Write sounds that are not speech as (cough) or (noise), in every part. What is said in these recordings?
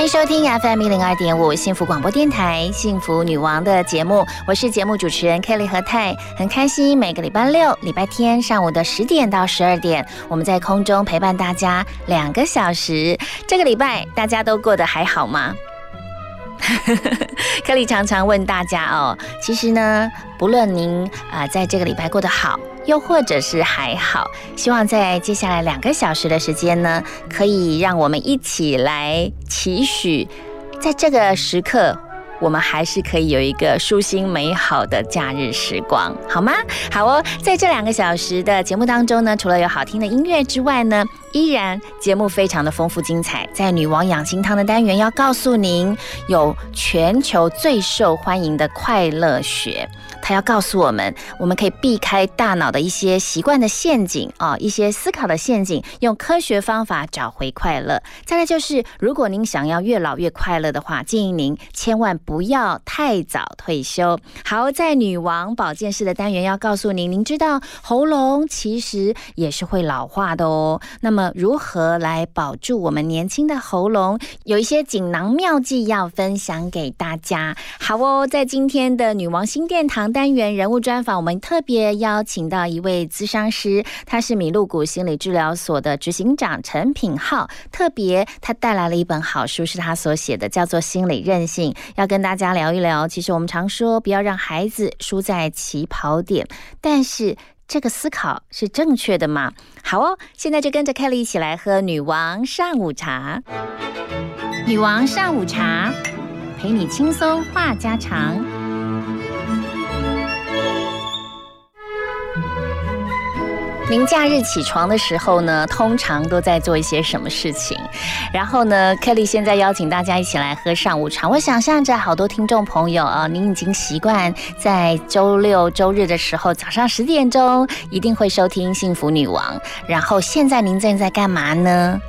欢迎收听 FM 一零二点五幸福广播电台《幸福女王》的节目，我是节目主持人 Kelly 和泰，很开心每个礼拜六、礼拜天上午的十点到十二点，我们在空中陪伴大家两个小时。这个礼拜大家都过得还好吗？(laughs) 克里常常问大家哦，其实呢，不论您啊在这个礼拜过得好，又或者是还好，希望在接下来两个小时的时间呢，可以让我们一起来期许，在这个时刻。我们还是可以有一个舒心美好的假日时光，好吗？好哦，在这两个小时的节目当中呢，除了有好听的音乐之外呢，依然节目非常的丰富精彩。在女王养心汤的单元，要告诉您有全球最受欢迎的快乐学。他要告诉我们，我们可以避开大脑的一些习惯的陷阱啊，一些思考的陷阱，用科学方法找回快乐。再来就是，如果您想要越老越快乐的话，建议您千万不要太早退休。好，在女王保健室的单元要告诉您，您知道喉咙其实也是会老化的哦。那么如何来保住我们年轻的喉咙？有一些锦囊妙计要分享给大家。好哦，在今天的女王新殿堂。单元人物专访，我们特别邀请到一位咨商师，他是米露谷心理治疗所的执行长陈品浩。特别，他带来了一本好书，是他所写的，叫做《心理韧性》，要跟大家聊一聊。其实我们常说不要让孩子输在起跑点，但是这个思考是正确的吗？好哦，现在就跟着 Kelly 一起来喝女王上午茶。女王上午茶，陪你轻松话家常。您假日起床的时候呢，通常都在做一些什么事情？然后呢，Kelly 现在邀请大家一起来喝上午茶。我想象着好多听众朋友啊，您已经习惯在周六周日的时候早上十点钟一定会收听《幸福女王》。然后现在您正在干嘛呢？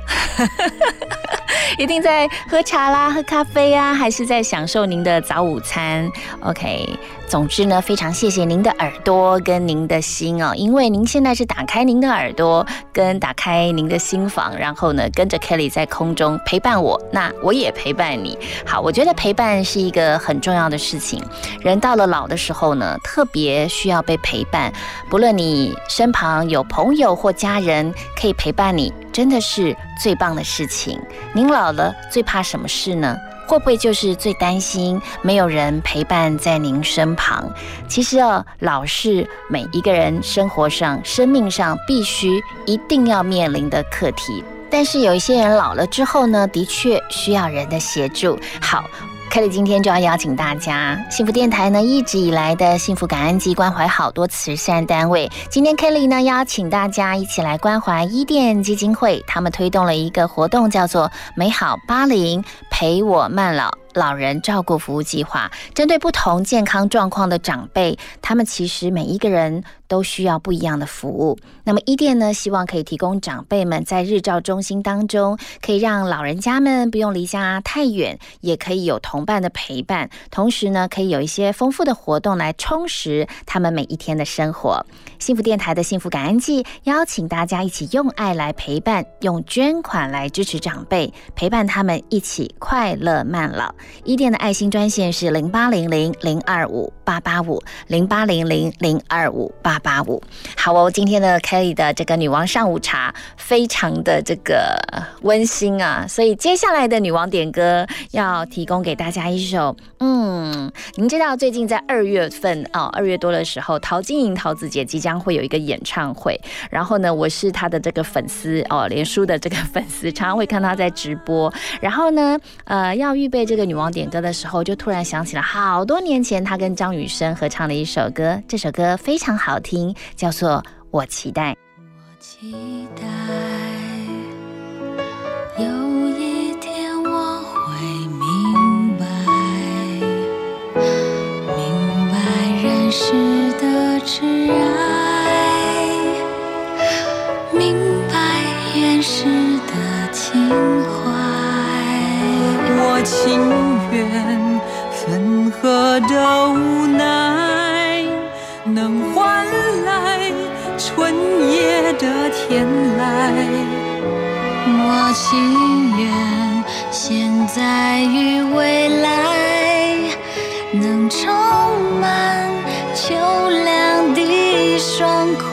(laughs) 一定在喝茶啦，喝咖啡啊，还是在享受您的早午餐？OK。总之呢，非常谢谢您的耳朵跟您的心哦，因为您现在是打开您的耳朵跟打开您的心房，然后呢，跟着 Kelly 在空中陪伴我，那我也陪伴你。好，我觉得陪伴是一个很重要的事情。人到了老的时候呢，特别需要被陪伴。不论你身旁有朋友或家人可以陪伴你，真的是最棒的事情。您老了最怕什么事呢？会不会就是最担心没有人陪伴在您身旁？其实啊，老是每一个人生活上、生命上必须一定要面临的课题。但是有一些人老了之后呢，的确需要人的协助。好。Kelly 今天就要邀请大家，幸福电台呢一直以来的幸福感恩季关怀好多慈善单位。今天 Kelly 呢邀请大家一起来关怀伊甸基金会，他们推动了一个活动，叫做“美好八零陪我慢老”。老人照顾服务计划，针对不同健康状况的长辈，他们其实每一个人都需要不一样的服务。那么伊甸呢，希望可以提供长辈们在日照中心当中，可以让老人家们不用离家太远，也可以有同伴的陪伴，同时呢，可以有一些丰富的活动来充实他们每一天的生活。幸福电台的幸福感恩季，邀请大家一起用爱来陪伴，用捐款来支持长辈，陪伴他们一起快乐慢老。伊甸的爱心专线是零八零零零二五八八五零八零零零二五八八五。好哦，今天的 Kelly 的这个女王上午茶非常的这个温馨啊，所以接下来的女王点歌要提供给大家一首，嗯，您知道最近在二月份哦，二月多的时候，陶晶莹陶子姐即将会有一个演唱会，然后呢，我是她的这个粉丝哦，连书的这个粉丝，常常会看她在直播，然后呢，呃，要预备这个。女女王点歌的时候，就突然想起了好多年前她跟张雨生合唱的一首歌，这首歌非常好听，叫做《我期待》。我期待有一天我会明白，明白人世的挚爱，明白人世的情怀。我情愿分合的无奈，能换来春夜的天籁。我情愿现在与未来，能充满秋凉的爽快。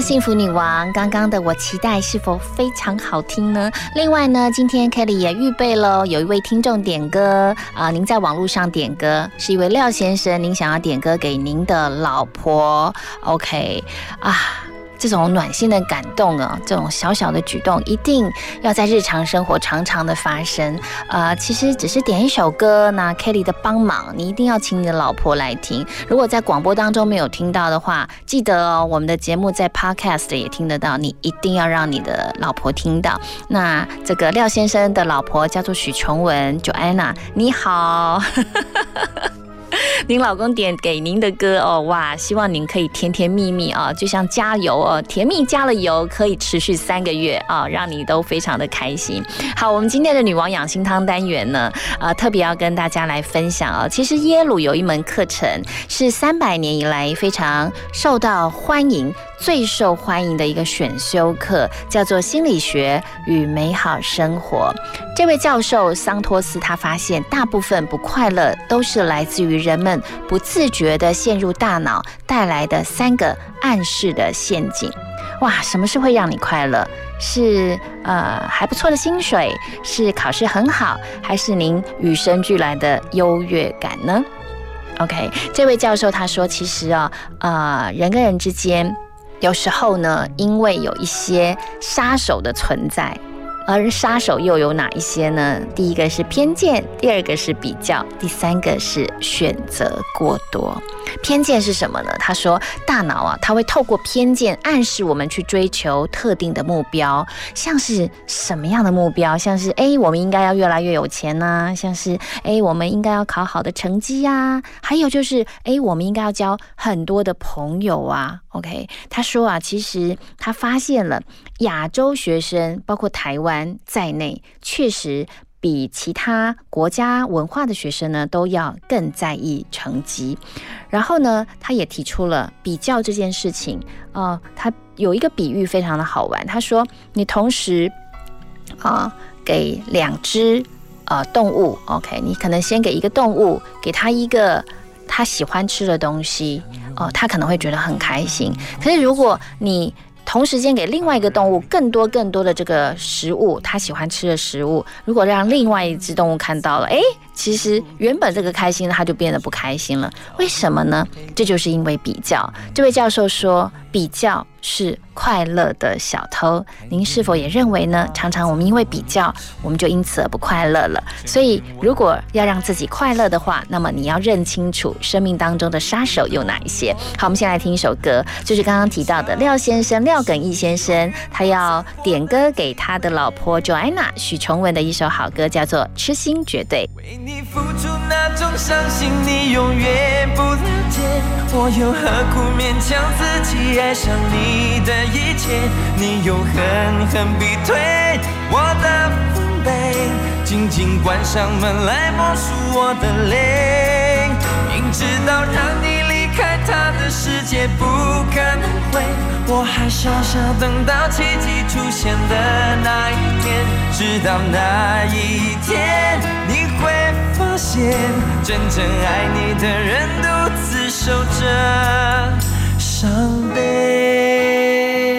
幸福女王，刚刚的我期待是否非常好听呢？另外呢，今天 Kelly 也预备了有一位听众点歌啊、您在网络上点歌，是一位廖先生，您想要点歌给您的老婆，OK 啊。这种暖心的感动啊，这种小小的举动，一定要在日常生活常常的发生。呃，其实只是点一首歌，那 Kelly 的帮忙，你一定要请你的老婆来听。如果在广播当中没有听到的话，记得哦，我们的节目在 Podcast 也听得到，你一定要让你的老婆听到。那这个廖先生的老婆叫做许琼文，Joanna，你好。(laughs) (laughs) 您老公点给您的歌哦，哇，希望您可以甜甜蜜蜜啊，就像加油哦，甜蜜加了油，可以持续三个月啊，让你都非常的开心。好，我们今天的女王养心汤单元呢，啊，特别要跟大家来分享啊，其实耶鲁有一门课程是三百年以来非常受到欢迎。最受欢迎的一个选修课叫做心理学与美好生活。这位教授桑托斯他发现，大部分不快乐都是来自于人们不自觉地陷入大脑带来的三个暗示的陷阱。哇，什么是会让你快乐？是呃还不错的薪水，是考试很好，还是您与生俱来的优越感呢？OK，这位教授他说，其实啊，呃，人跟人之间。有时候呢，因为有一些杀手的存在，而杀手又有哪一些呢？第一个是偏见，第二个是比较，第三个是选择过多。偏见是什么呢？他说，大脑啊，它会透过偏见暗示我们去追求特定的目标，像是什么样的目标？像是诶，我们应该要越来越有钱呐，像是诶，我们应该要考好的成绩呀，还有就是诶，我们应该要交很多的朋友啊。OK，他说啊，其实他发现了亚洲学生，包括台湾在内，确实。比其他国家文化的学生呢，都要更在意成绩。然后呢，他也提出了比较这件事情。呃，他有一个比喻非常的好玩。他说，你同时啊给两只呃动物，OK，你可能先给一个动物，给他一个他喜欢吃的东西，哦，他可能会觉得很开心。可是如果你同时间给另外一个动物更多更多的这个食物，他喜欢吃的食物。如果让另外一只动物看到了，诶，其实原本这个开心，他就变得不开心了。为什么呢？这就是因为比较。这位教授说，比较是快乐的小偷。您是否也认为呢？常常我们因为比较，我们就因此而不快乐了。所以，如果要让自己快乐的话，那么你要认清楚生命当中的杀手有哪一些。好，我们先来听一首歌，就是刚刚提到的廖先生廖耿义先生，他要点歌给他的老婆 Joanna 许崇文的一首好歌，叫做《痴心绝对》。你付出那种伤心，你永远不了解，我又何苦勉强自己爱上你的一切？你又狠狠逼退我的防备，紧紧关上门来默数我的泪，明知道让你离开他的世界不可能会，我还傻傻等到奇迹出现的那一天，直到那一天，你会发现，真正爱你的人独自守着伤悲。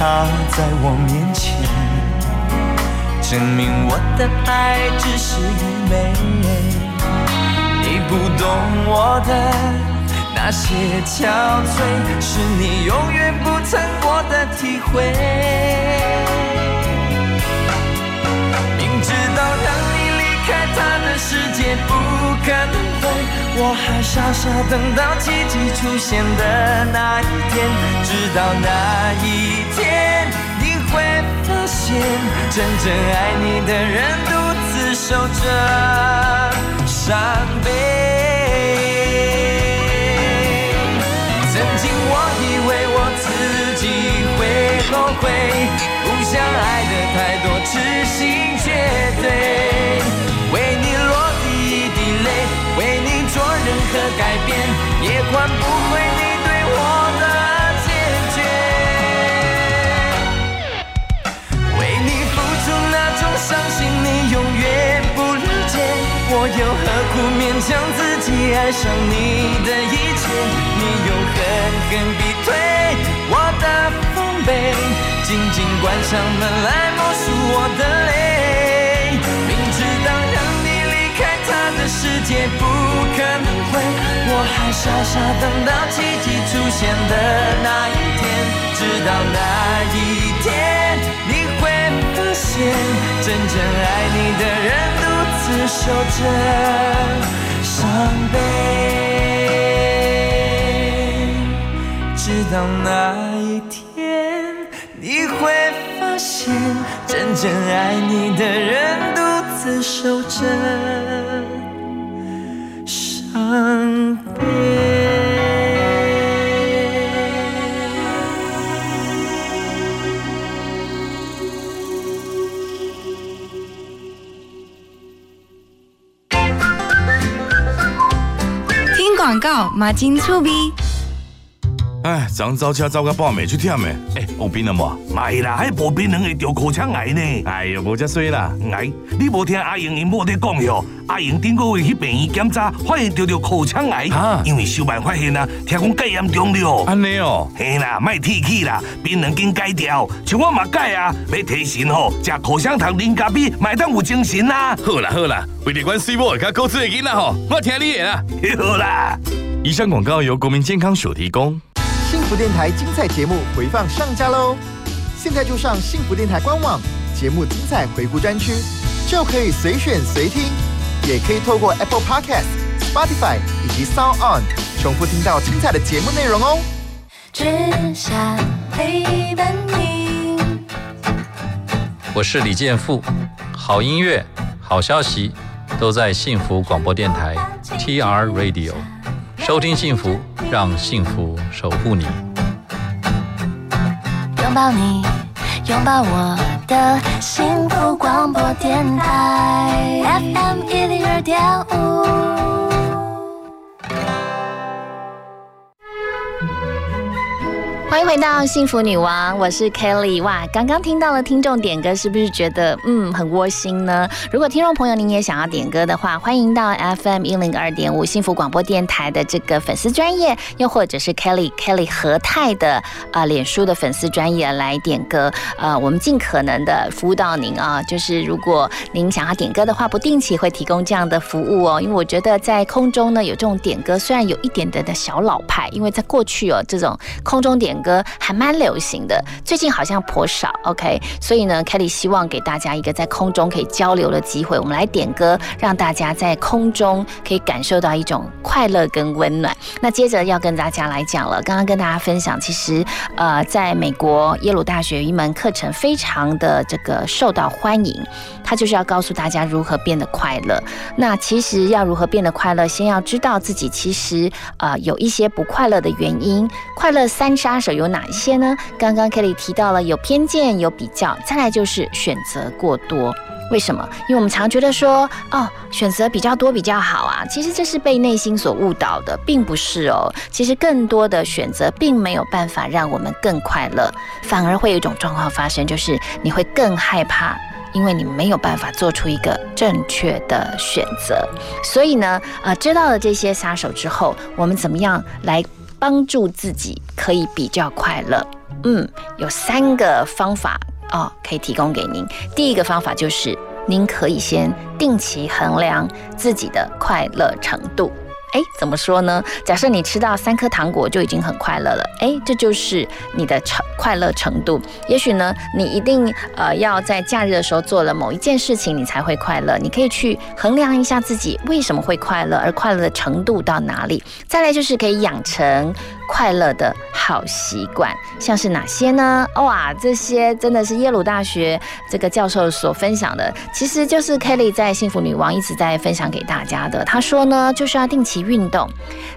他在我面前，证明我的爱只是愚昧。你不懂我的那些憔悴，是你永远不曾过的体会。明知道让你离开他的世界不可能。我还傻傻等到奇迹出现的那一天直到那一天你会发现真正爱你的人独自守着伤悲。曾经我以为我自己会后悔不想爱得太多痴心绝对。何改变，也换不回你对我的坚决。为你付出那种伤心，你永远不理解，我又何苦勉强自己爱上你的一切？你又狠狠逼退我的防备，紧紧关上门来默数我的泪。他的世界不可能会，我还傻傻等到奇迹出现的那一天，直到那一天，你会发现，真正爱你的人独自守着伤悲。直到那一天，你会发现，真正爱你的人独自守着伤悲。听广告，马金醋逼。哎，昨走车走到半暝出忝诶，哎，有病了无？咪啦，迄无病人会得口腔癌呢。哎呦，无遮衰啦！癌，你无听阿英因某在讲哟？阿英顶个月去病院检查，发现得着口腔癌啊，因为小办发现啊，听讲介严重了。安尼哦，嘿啦，卖提起啦，病人紧改掉，像我嘛改啊，要提神吼，食口香糖啉咖啡，买当有精神啦。好啦好啦，为了阮水某甲高智的囡仔吼，我听你的啦。(laughs) 好啦，以上广告由国民健康署提供。幸福电台精彩节目回放上架喽！现在就上幸福电台官网，节目精彩回顾专区，就可以随选随听，也可以透过 Apple Podcast、Spotify 以及 Sound On 重复听到精彩的节目内容哦。只想陪伴你。我是李健富，好音乐、好消息都在幸福广播电台 TR Radio，收听幸福，让幸福守护你。拥抱你，拥抱我的幸福广播电台 FM 一零二点五。欢迎回到幸福女王，我是 Kelly。哇，刚刚听到了听众点歌，是不是觉得嗯很窝心呢？如果听众朋友您也想要点歌的话，欢迎到 FM 一零二点五幸福广播电台的这个粉丝专业，又或者是 Kelly Kelly 和泰的啊脸书的粉丝专业来点歌。呃，我们尽可能的服务到您啊，就是如果您想要点歌的话，不定期会提供这样的服务哦。因为我觉得在空中呢有这种点歌，虽然有一点点的小老派，因为在过去哦这种空中点歌还蛮流行的，最近好像颇少。OK，所以呢，Kelly 希望给大家一个在空中可以交流的机会，我们来点歌，让大家在空中可以感受到一种快乐跟温暖。那接着要跟大家来讲了，刚刚跟大家分享，其实呃，在美国耶鲁大学有一门课程非常的这个受到欢迎，它就是要告诉大家如何变得快乐。那其实要如何变得快乐，先要知道自己其实呃有一些不快乐的原因。快乐三杀手有哪一些呢？刚刚 Kelly 提到了有偏见、有比较，再来就是选择过多。为什么？因为我们常觉得说，哦，选择比较多比较好啊。其实这是被内心所误导的，并不是哦。其实更多的选择并没有办法让我们更快乐，反而会有一种状况发生，就是你会更害怕。因为你没有办法做出一个正确的选择，所以呢，呃，知道了这些杀手之后，我们怎么样来帮助自己可以比较快乐？嗯，有三个方法哦，可以提供给您。第一个方法就是，您可以先定期衡量自己的快乐程度。哎，怎么说呢？假设你吃到三颗糖果就已经很快乐了，哎，这就是你的程快乐程度。也许呢，你一定呃要在假日的时候做了某一件事情，你才会快乐。你可以去衡量一下自己为什么会快乐，而快乐的程度到哪里。再来就是可以养成快乐的好习惯，像是哪些呢？哇，这些真的是耶鲁大学这个教授所分享的，其实就是 Kelly 在幸福女王一直在分享给大家的。他说呢，就是要定期运动，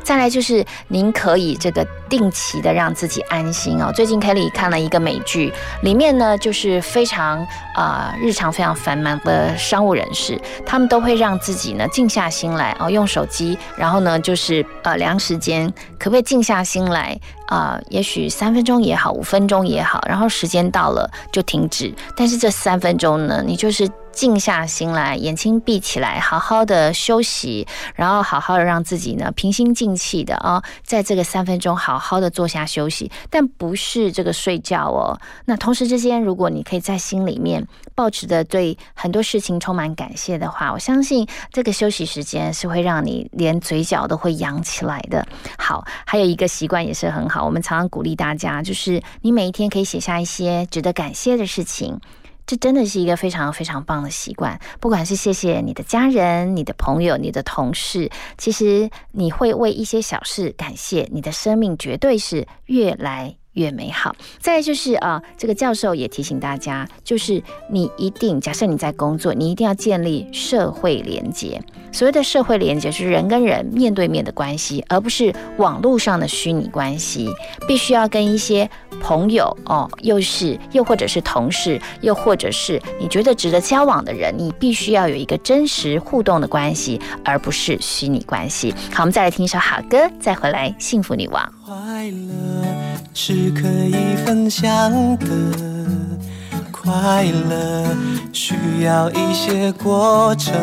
再来就是您可以这个定期的让自己安心哦。最近 Kelly 看了一个美剧，里面呢就是非常啊、日常非常繁忙的商务人士，他们都会让自己呢静下心来哦，用手机，然后呢就是呃量时间，可不可以静下心来？啊、也许三分钟也好，五分钟也好，然后时间到了就停止。但是这三分钟呢，你就是静下心来，眼睛闭起来，好好的休息，然后好好的让自己呢平心静气的啊、在这个三分钟好好的坐下休息，但不是这个睡觉哦。那同时之间，如果你可以在心里面保持着对很多事情充满感谢的话，我相信这个休息时间是会让你连嘴角都会扬起来的。好，还有一个习惯也是很，好我们常常鼓励大家，就是你每一天可以写下一些值得感谢的事情。这真的是一个非常非常棒的习惯，不管是谢谢你的家人、你的朋友、你的同事，其实你会为一些小事感谢，你的生命绝对是越来越美好。再就是啊、这个教授也提醒大家，就是你一定假设你在工作，你一定要建立社会连接。所谓的社会连接是人跟人面对面的关系，而不是网络上的虚拟关系。必须要跟一些朋友哦，又是又或者是同事，又或者是你觉得值得交往的人，你必须要有一个真实互动的关系，而不是虚拟关系。好，我们再来听一首好歌，再回来幸福女王。是可以分享的，快乐需要一些过程，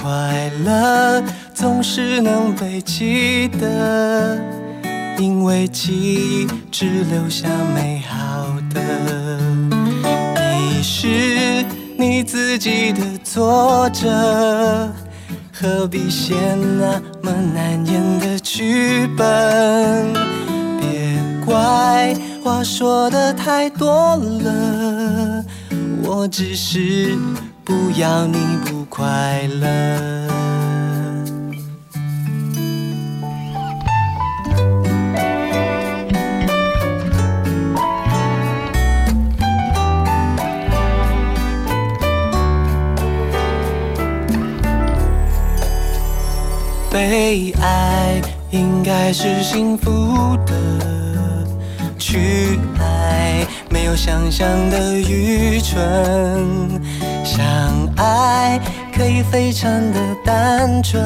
快乐总是能被记得，因为记忆只留下美好的。你是你自己的作者。何必写那么难演的剧本？怪话说的太多了，我只是不要你不快乐。被爱应该是幸福的，去爱没有想象的愚蠢，相爱可以非常的单纯，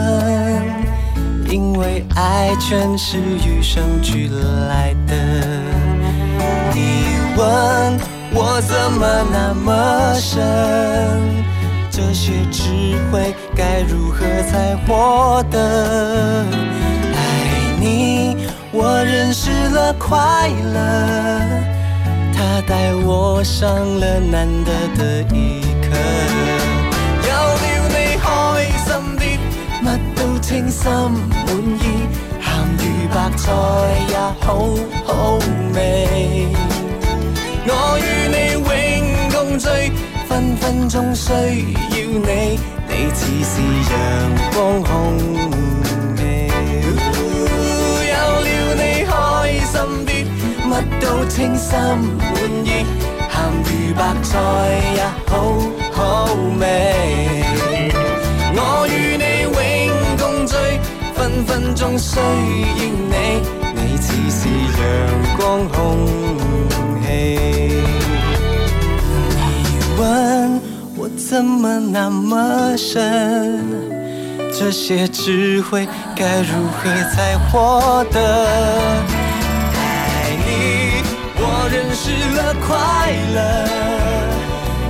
因为爱全是与生俱来的。你问我怎么那么深？这些智慧该如何才获得？爱你，我认识了快乐，它带我上了難得的一课。有了你開心啲，乜都称心滿意，鹹魚白菜也好好味。我與你永共聚。分分鐘需要你，你似是陽光空心啲，乜都稱心滿意，鹹魚白菜也好好味。我與你永共聚，分分鐘需要你，你似是陽光空氣。问我怎么那么深？这些智慧该如何才获得？失，了快乐，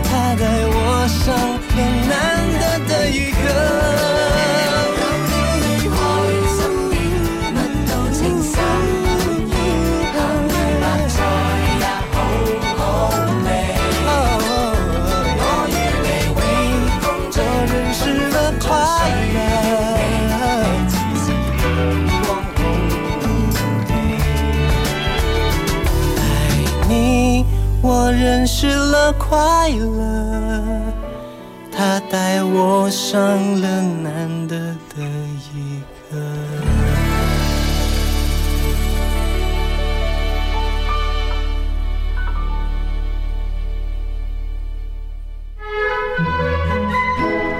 他带我上了难得的一课。失了快乐，他带我上了难得的一课。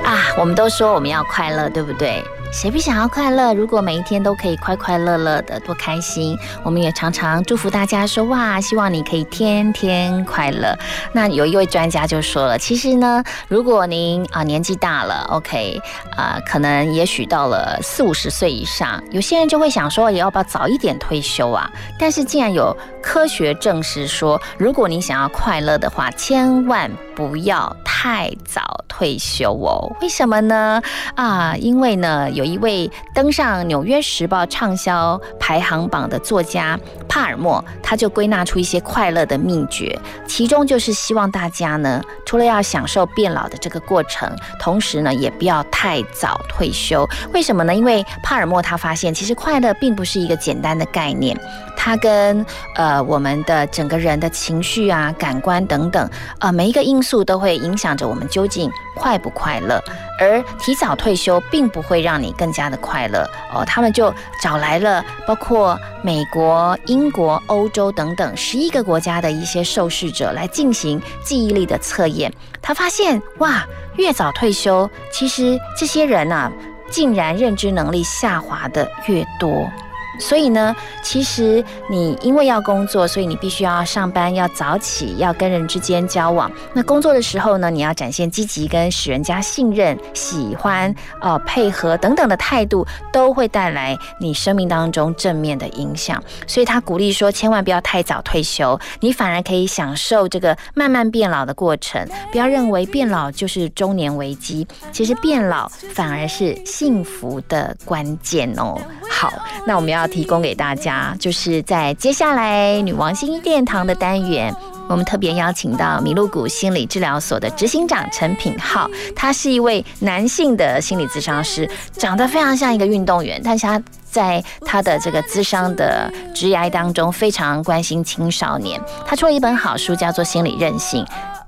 啊，我们都说我们要快乐，对不对？谁不想要快乐？如果每一天都可以快快乐乐的，多开心！我们也常常祝福大家说：哇，希望你可以天天快乐。那有一位专家就说了，其实呢，如果您啊年纪大了，(laughs) OK 啊，可能也许到了四五十岁以上，有些人就会想说，也要不要早一点退休啊？但是既然有科学证实说，如果你想要快乐的话，千万不要太早退休哦。为什么呢？啊，因为呢有。有一位登上《纽约时报》畅销排行榜的作家帕尔默，他就归纳出一些快乐的秘诀，其中就是希望大家呢，除了要享受变老的这个过程，同时呢，也不要太早退休。为什么呢？因为帕尔默他发现，其实快乐并不是一个简单的概念，它跟呃我们的整个人的情绪啊、感官等等，呃每一个因素都会影响着我们究竟快不快乐。而提早退休并不会让你更加的快乐哦，他们就找来了包括美国、英国、欧洲等等十一个国家的一些受试者来进行记忆力的测验。他发现，哇，越早退休，其实这些人啊，竟然认知能力下滑的越多。所以呢，其实你因为要工作，所以你必须要上班，要早起，要跟人之间交往。那工作的时候呢，你要展现积极跟使人家信任、喜欢、呃配合等等的态度，都会带来你生命当中正面的影响。所以他鼓励说，千万不要太早退休，你反而可以享受这个慢慢变老的过程。不要认为变老就是中年危机，其实变老反而是幸福的关键哦。好，那我们要要提供给大家，就是在接下来女王心殿堂的单元，我们特别邀请到麋鹿谷心理治疗所的执行长陈品浩，他是一位男性的心理咨商师，长得非常像一个运动员，但是他在他的这个咨商的职涯当中非常关心青少年，他出了一本好书，叫做《心理韧性》。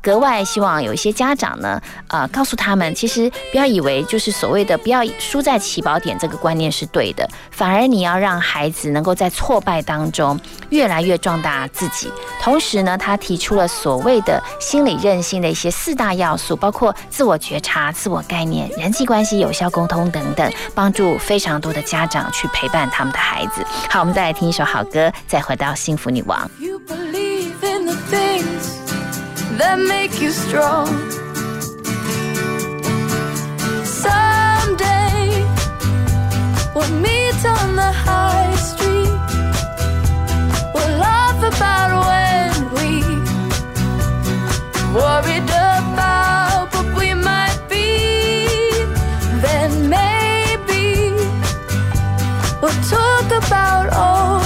格外希望有一些家长呢，呃，告诉他们，其实不要以为就是所谓的不要输在起跑点这个观念是对的，反而你要让孩子能够在挫败当中越来越壮大自己。同时呢，他提出了所谓的心理韧性的一些四大要素，包括自我觉察、自我概念、人际关系、有效沟通等等，帮助非常多的家长去陪伴他们的孩子。好，我们再来听一首好歌，再回到幸福女王。That make you strong. Someday we'll meet on the high street. We'll laugh about when we worried about what we might be. Then maybe we'll talk about old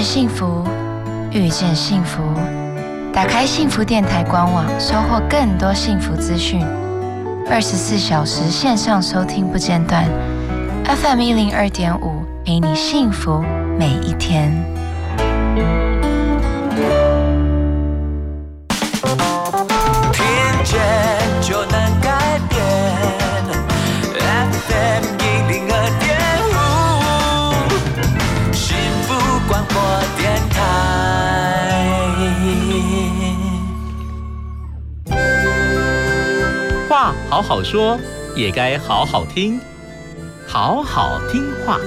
见幸福，遇见幸福。打开幸福电台官网，收获更多幸福资讯。二十四小时线上收听不间断，FM 一零二点五，陪你幸福每一天。听见就好好说，也该好好听，好好听话。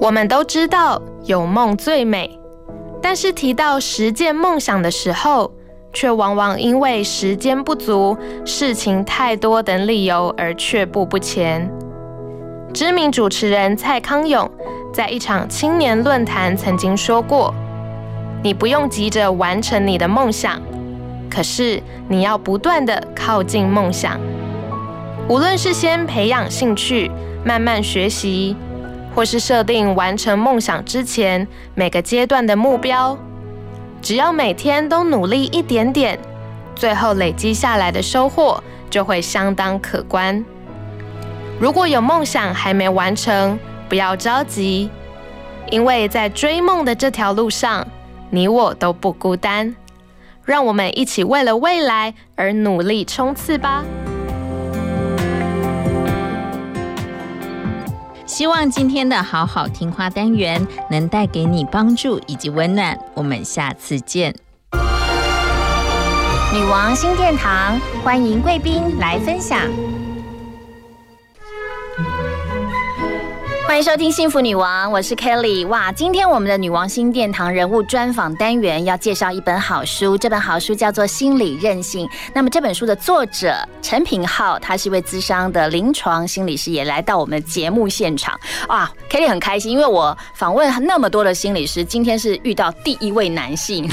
我们都知道有梦最美，但是提到实践梦想的时候，却往往因为时间不足、事情太多等理由而却步不前。知名主持人蔡康永在一场青年论坛曾经说过：“你不用急着完成你的梦想，可是你要不断的靠近梦想。无论是先培养兴趣，慢慢学习。”或是设定完成梦想之前每个阶段的目标，只要每天都努力一点点，最后累积下来的收获就会相当可观。如果有梦想还没完成，不要着急，因为在追梦的这条路上，你我都不孤单。让我们一起为了未来而努力冲刺吧！希望今天的好好听话单元能带给你帮助以及温暖。我们下次见。女王新殿堂，欢迎贵宾来分享。欢迎收听《幸福女王》，我是 Kelly。哇，今天我们的女王新殿堂人物专访单元要介绍一本好书，这本好书叫做《心理韧性》。那么这本书的作者陈品浩，他是一位资商的临床心理师，也来到我们的节目现场。哇，Kelly 很开心，因为我访问那么多的心理师，今天是遇到第一位男性。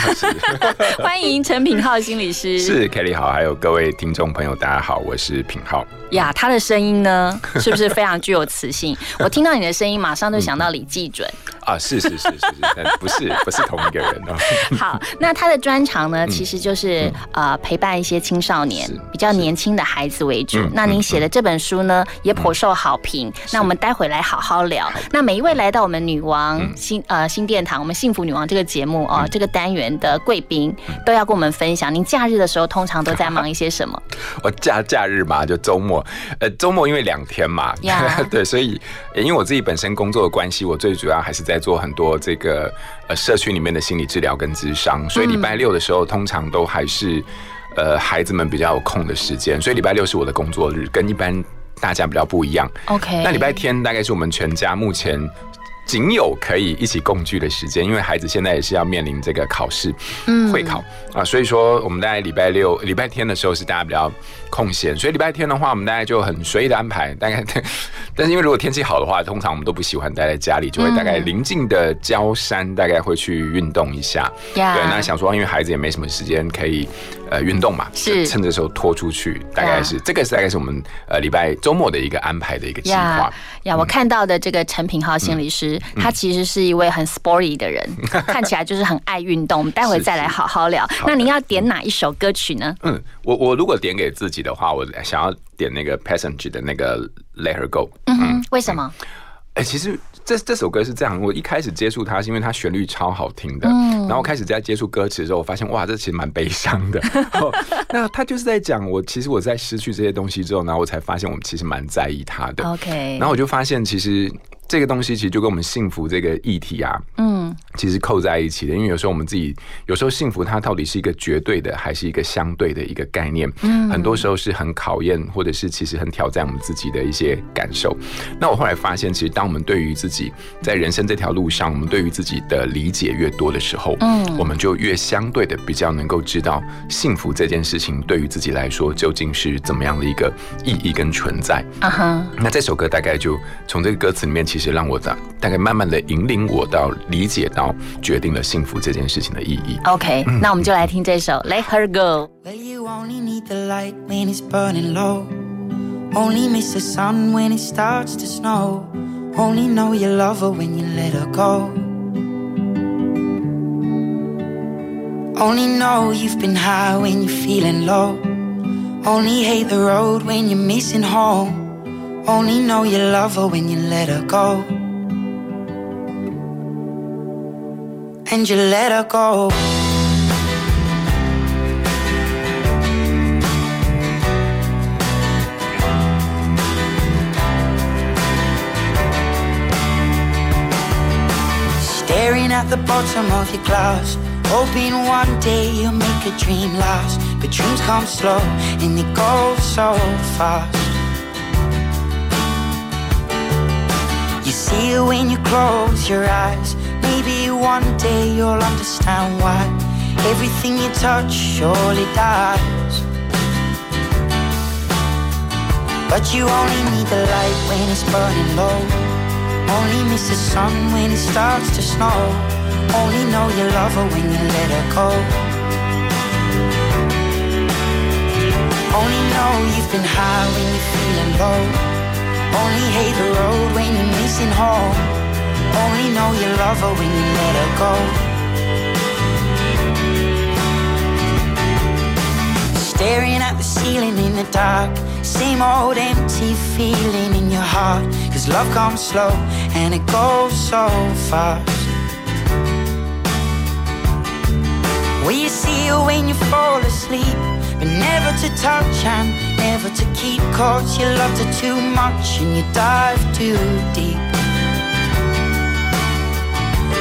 (laughs) 欢迎陈品浩心理师。是 Kelly 好，还有各位听众朋友，大家好，我是品浩。呀，他的声音呢，是不是非常具有磁性？我听到你的声音，马上就想到李济准啊，是是是是是，不是不是同一个人哦。(laughs) 好，那他的专长呢，其实就是呃陪伴一些青少年，比较年轻的孩子为主。那您写的这本书呢，也颇受好评。那我们待会来好好聊。那每一位来到我们女王新呃新殿堂，我们幸福女王这个节目哦，这个单元的贵宾都要跟我们分享。您假日的时候通常都在忙一些什么？我 (laughs) 假假日嘛，就周末。呃，周末因为两天嘛，(laughs) 对，所以因为我自己本身工作的关系，我最主要还是在做很多这个呃社区里面的心理治疗跟咨商，所以礼拜六的时候通常都还是呃孩子们比较有空的时间，所以礼拜六是我的工作日，跟一般大家比较不一样。OK，那礼拜天大概是我们全家目前。仅有可以一起共聚的时间，因为孩子现在也是要面临这个考试，嗯会考啊，所以说我们大概礼拜六、礼拜天的时候是大家比较空闲，所以礼拜天的话，我们大概就很随意的安排，大概，(laughs) 但是因为如果天气好的话，通常我们都不喜欢待在家里，就会大概临近的郊山，大概会去运动一下。呀对，那想说，因为孩子也没什么时间可以呃运动嘛，是趁这时候拖出去，大概是这个是大概是我们呃礼拜周末的一个安排的一个计划。呀呀，我看到的这个陈品浩心理师，嗯他其实是一位很 sporty 的人，(laughs) 看起来就是很爱运动。我们待会再来好好聊。那您要点哪一首歌曲呢？嗯，我我如果点给自己的话，我想要点那个 Passenger 的那个 Let Her Go。嗯哼，为什么？哎、其实这这首歌是这样，我一开始接触它是因为它旋律超好听的，嗯然后开始在接触歌词的时候，我发现哇，这其实蛮悲伤的。(laughs) 哦那他就是在讲我，其实我在失去这些东西之后，然后我才发现我们其实蛮在意他的。OK 然后我就发现其实这个东西其实就跟我们幸福这个议题啊，嗯，其实扣在一起的，因为有时候我们自己有时候幸福它到底是一个绝对的还是一个相对的一个概念，嗯，很多时候是很考验或者是其实很挑战我们自己的一些感受。那我后来发现，其实当我们对于自己在人生这条路上，我们对于自己的理解越多的时候，嗯，我们就越相对的比较能够知道幸福这件事情对于自己来说究竟是怎么样的一个意义跟存在。啊哈，那这首歌大概就从这个歌词里面，其实让我的大概慢慢的引领我到理解到。决定了幸福这件事情的意义。OK，那我们就来听这首《Let Her Go》。Well, you only need the light when it's burning low. Only miss the sun when it starts to snow. Only know you love her when you let her go. Only know you've been high when you're feeling low. Only hate the road when you're missing home. Only know you love her when you let her go. And you let her go. Staring at the bottom of your glass, hoping one day you'll make a dream last. But dreams come slow and they go so fast. You see it when you close your eyes Maybe one day you'll understand why everything you touch surely dies. But you only need the light when it's burning low. Only miss the sun when it starts to snow. Only know you love her when you let her go. Only know you've been high when you're feeling low. Only hate the road when you're missing home. Only know you love her when you let her go. Staring at the ceiling in the dark. Same old empty feeling in your heart. Cause love comes slow and it goes so fast. Will you see her when you fall asleep? But never to touch and never to keep. Cause you loved her too much and you dive too deep.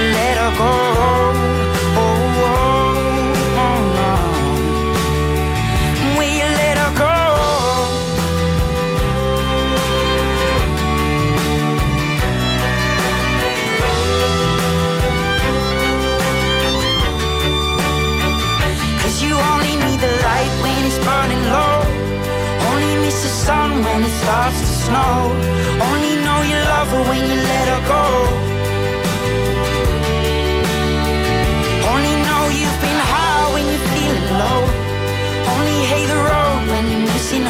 Let her go. Oh, oh, oh, you let her go? Cause you only need the light when it's burning low. Only miss the sun when it starts to snow. Only know you love her when you let her go.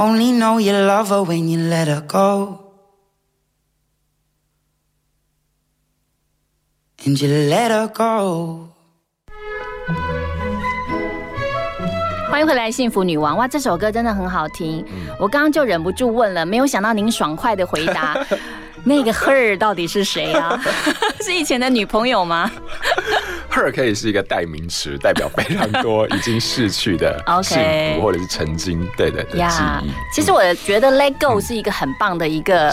Only know you love her when you let her go. And you let her go. 欢迎回来，幸福女王！哇，这首歌真的很好听。我刚刚就忍不住问了，没有想到您爽快的回答，(laughs) 那个 her 到底是谁啊？(laughs) 是以前的女朋友吗？her 可以是一个代名词，代表非常多已经逝去的 (laughs) 幸福或者是曾经对的记忆。其实我觉得 let go 是一个很棒的一个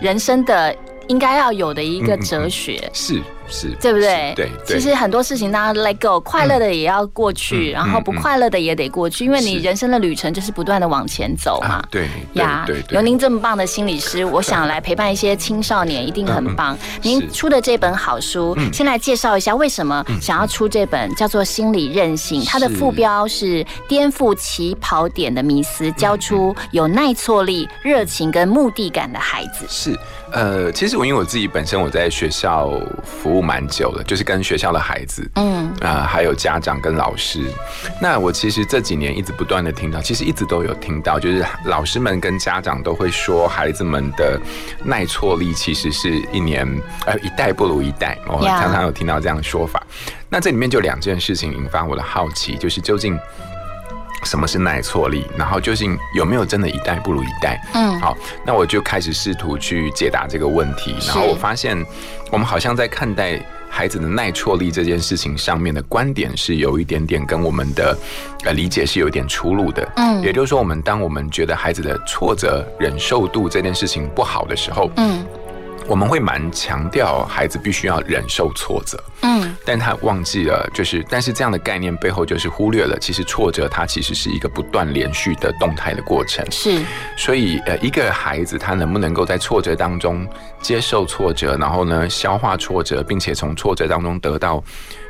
人生的应该要有的一个哲学。是是，对不对？对，其实很多事情大家 let go，快乐的也要过去，然后不快乐的也得过去，因为你人生的旅程就是不断的往前走嘛。对呀，对，有您这么棒的心理师，我想来陪伴一些青少年，一定很 (laughs) 棒。您出的这本好书，先来介绍一下为什么想要出这本叫做《心理韧性》，它的副标是颠覆起跑点的迷思，教出有耐挫力、热情跟目的感的孩子。是。呃，其实我因为我自己本身我在学校服务蛮久了，就是跟学校的孩子，嗯啊，还有家长跟老师。那我其实这几年一直不断的听到，其实一直都有听到，就是老师们跟家长都会说，孩子们的耐挫力其实是一年呃一代不如一代。我常常有听到这样的说法。那这里面就两件事情引发我的好奇，就是究竟。什么是耐挫力？然后究竟有没有真的一代不如一代？嗯，好，那我就开始试图去解答这个问题。然后我发现，我们好像在看待孩子的耐挫力这件事情上面的观点是有一点点跟我们的呃理解是有点出入的。嗯，也就是说，我们当我们觉得孩子的挫折忍受度这件事情不好的时候，嗯。我们会蛮强调孩子必须要忍受挫折，嗯，但他忘记了，就是但是这样的概念背后就是忽略了，其实挫折它其实是一个不断连续的动态的过程，是，所以呃，一个孩子他能不能够在挫折当中接受挫折，然后呢消化挫折，并且从挫折当中得到。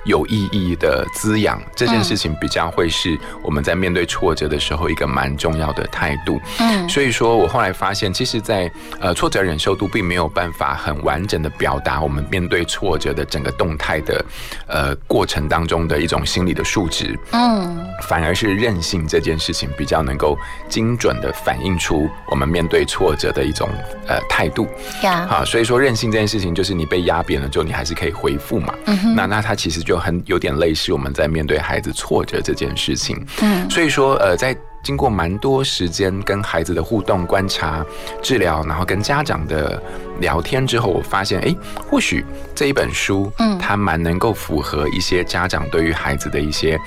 有意义的滋养这件事情比较会是我们在面对挫折的时候一个蛮重要的态度。嗯，所以说我后来发现，其实，在呃挫折忍受度并没有办法很完整的表达我们面对挫折的整个动态的呃过程当中的一种心理的数值。嗯，反而是韧性这件事情比较能够精准的反映出我们面对挫折的一种呃态度。呀，好，所以说韧性这件事情就是你被压扁了之后，你还是可以回复嘛。嗯哼，那那它其实就。很有点类似我们在面对孩子挫折这件事情，嗯，所以说呃，在经过蛮多时间跟孩子的互动、观察、治疗，然后跟家长的聊天之后，我发现，哎，或许这一本书，嗯，它蛮能够符合一些家长对于孩子的一些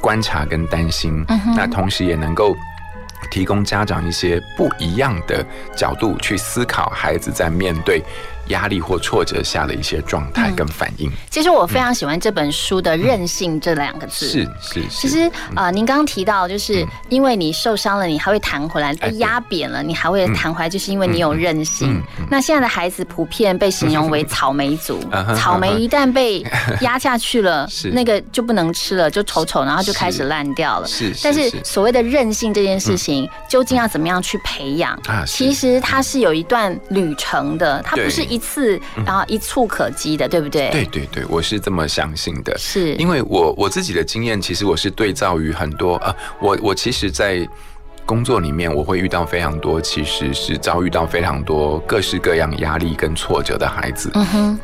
观察跟担心，嗯，那同时也能够提供家长一些不一样的角度去思考孩子在面对。压力或挫折下的一些状态跟反应。其实我非常喜欢这本书的“韧性”这两个字。是是。其实啊，您刚刚提到，就是因为你受伤了，你还会弹回来；被压扁了，你还会弹回来，就是因为你有韧性。那现在的孩子普遍被形容为草莓族，(laughs) 草莓一旦被压下去了，(laughs) 那个就不能吃了，就丑丑，然后就开始烂掉了。是。但是所谓的韧性这件事情，究竟要怎么样去培养？啊，其实它是有一段旅程的，它不是一。次，然后一触可及的，对不对？对对对，我是这么相信的。是，因为我我自己的经验，其实我是对照于很多啊，我我其实，在工作里面，我会遇到非常多，其实是遭遇到非常多各式各样压力跟挫折的孩子。嗯哼。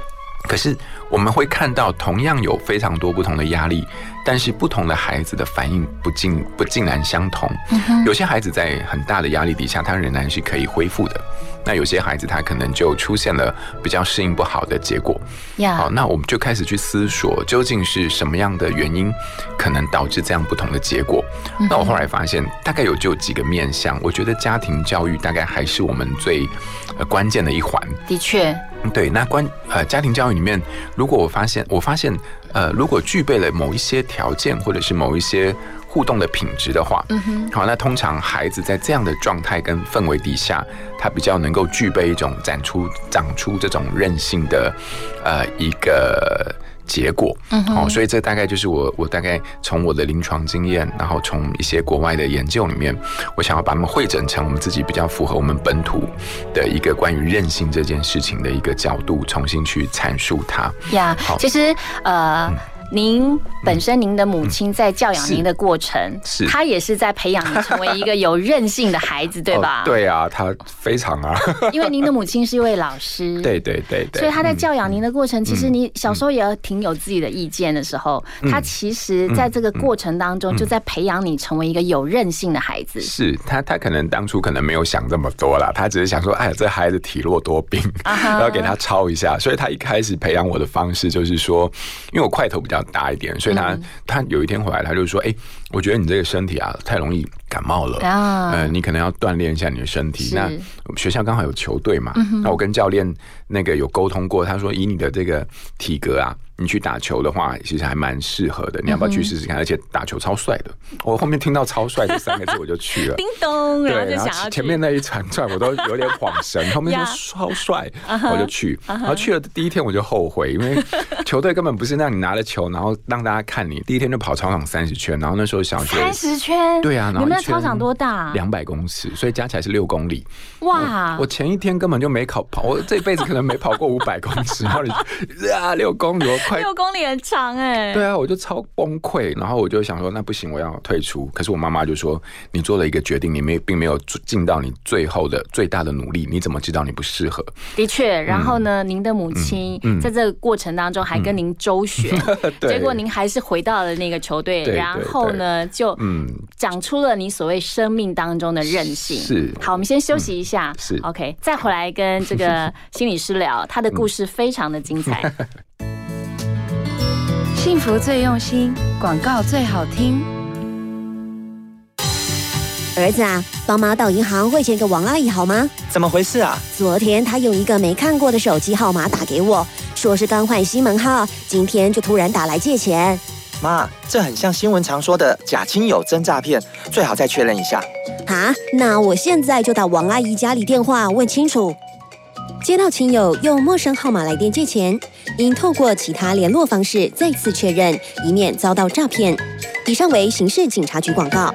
可是我们会看到，同样有非常多不同的压力，但是不同的孩子的反应不尽不尽然相同。有些孩子在很大的压力底下，他仍然是可以恢复的。那有些孩子他可能就出现了比较适应不好的结果。好，那我们就开始去思索，究竟是什么样的原因可能导致这样不同的结果？那我后来发现，大概有就几个面向。我觉得家庭教育大概还是我们最呃关键的一环。的确。对，那关呃家庭教育里面，如果我发现我发现呃如果具备了某一些条件或者是某一些互动的品质的话，嗯哼，好，那通常孩子在这样的状态跟氛围底下，他比较能够具备一种长出长出这种韧性的呃一个。结果，嗯哦，所以这大概就是我，我大概从我的临床经验，然后从一些国外的研究里面，我想要把它们汇整成我们自己比较符合我们本土的一个关于韧性这件事情的一个角度，重新去阐述它。呀，其实呃。您本身，您的母亲在教养您的过程，是她也是在培养你成为一个有韧性的孩子，对吧？对啊，她非常啊。(laughs) 因为您的母亲是一位老师，对对对对，所以她在教养您的过程，其实你小时候也挺有自己的意见的时候，她其实在这个过程当中就在培养你成为一个有韧性的孩子。是她，她可能当初可能没有想这么多啦，她只是想说，哎，这孩子体弱多病，要 (laughs) 给他抄一下。所以她一开始培养我的方式就是说，因为我块头比较。大一点，所以他他有一天回来，他就说：“哎，我觉得你这个身体啊，太容易感冒了，啊呃，你可能要锻炼一下你的身体。那我们学校刚好有球队嘛，嗯那我跟教练那个有沟通过，他说以你的这个体格啊，你去打球的话，其实还蛮适合的。你要不要去试试看？而且打球超帅的。我后面听到“超帅”这三个字，我就去了。(laughs) 叮咚，对，然后前面那一串串我都有点恍神，后面 (laughs) 呀说超帅，(laughs) 我就去。然后去了第一天我就后悔，因为球队根本不是让你拿了球，然后让大家看你。第一天就跑操场三十圈，然后那时候小学三十圈，对啊，然你们的操场多大？两百公尺，所以加起来是六公里。哇我前一天根本就没跑跑，我这辈子可能没跑过五百公尺，然后你 (laughs) 啊六公里，我快六公里很长哎。对啊，我就超崩溃，然后我就想说，那不行，我要退出。可是我妈妈就说，你做了一个决定，你没并没有尽到你最后的最大的努力，你怎么知道你不适合？的确，然后呢，您的母亲在这个过程当中还跟您周旋，(laughs) 对结果您还是回到了那个球队，然后呢，就嗯，长出了你所谓生命当中的韧性。是好，我们先休息一下，是 OK，再回来跟这个心理师聊，他的故事非常的精彩。(laughs) 幸福最用心，广告最好听。儿子啊，帮妈到银行汇钱给王阿姨好吗？怎么回事啊？昨天她用一个没看过的手机号码打给我，说是刚换新门号，今天就突然打来借钱。妈，这很像新闻常说的假亲友真诈骗，最好再确认一下。啊，那我现在就打王阿姨家里电话问清楚。接到亲友用陌生号码来电借钱，应透过其他联络方式再次确认，以免遭到诈骗。以上为刑事警察局广告。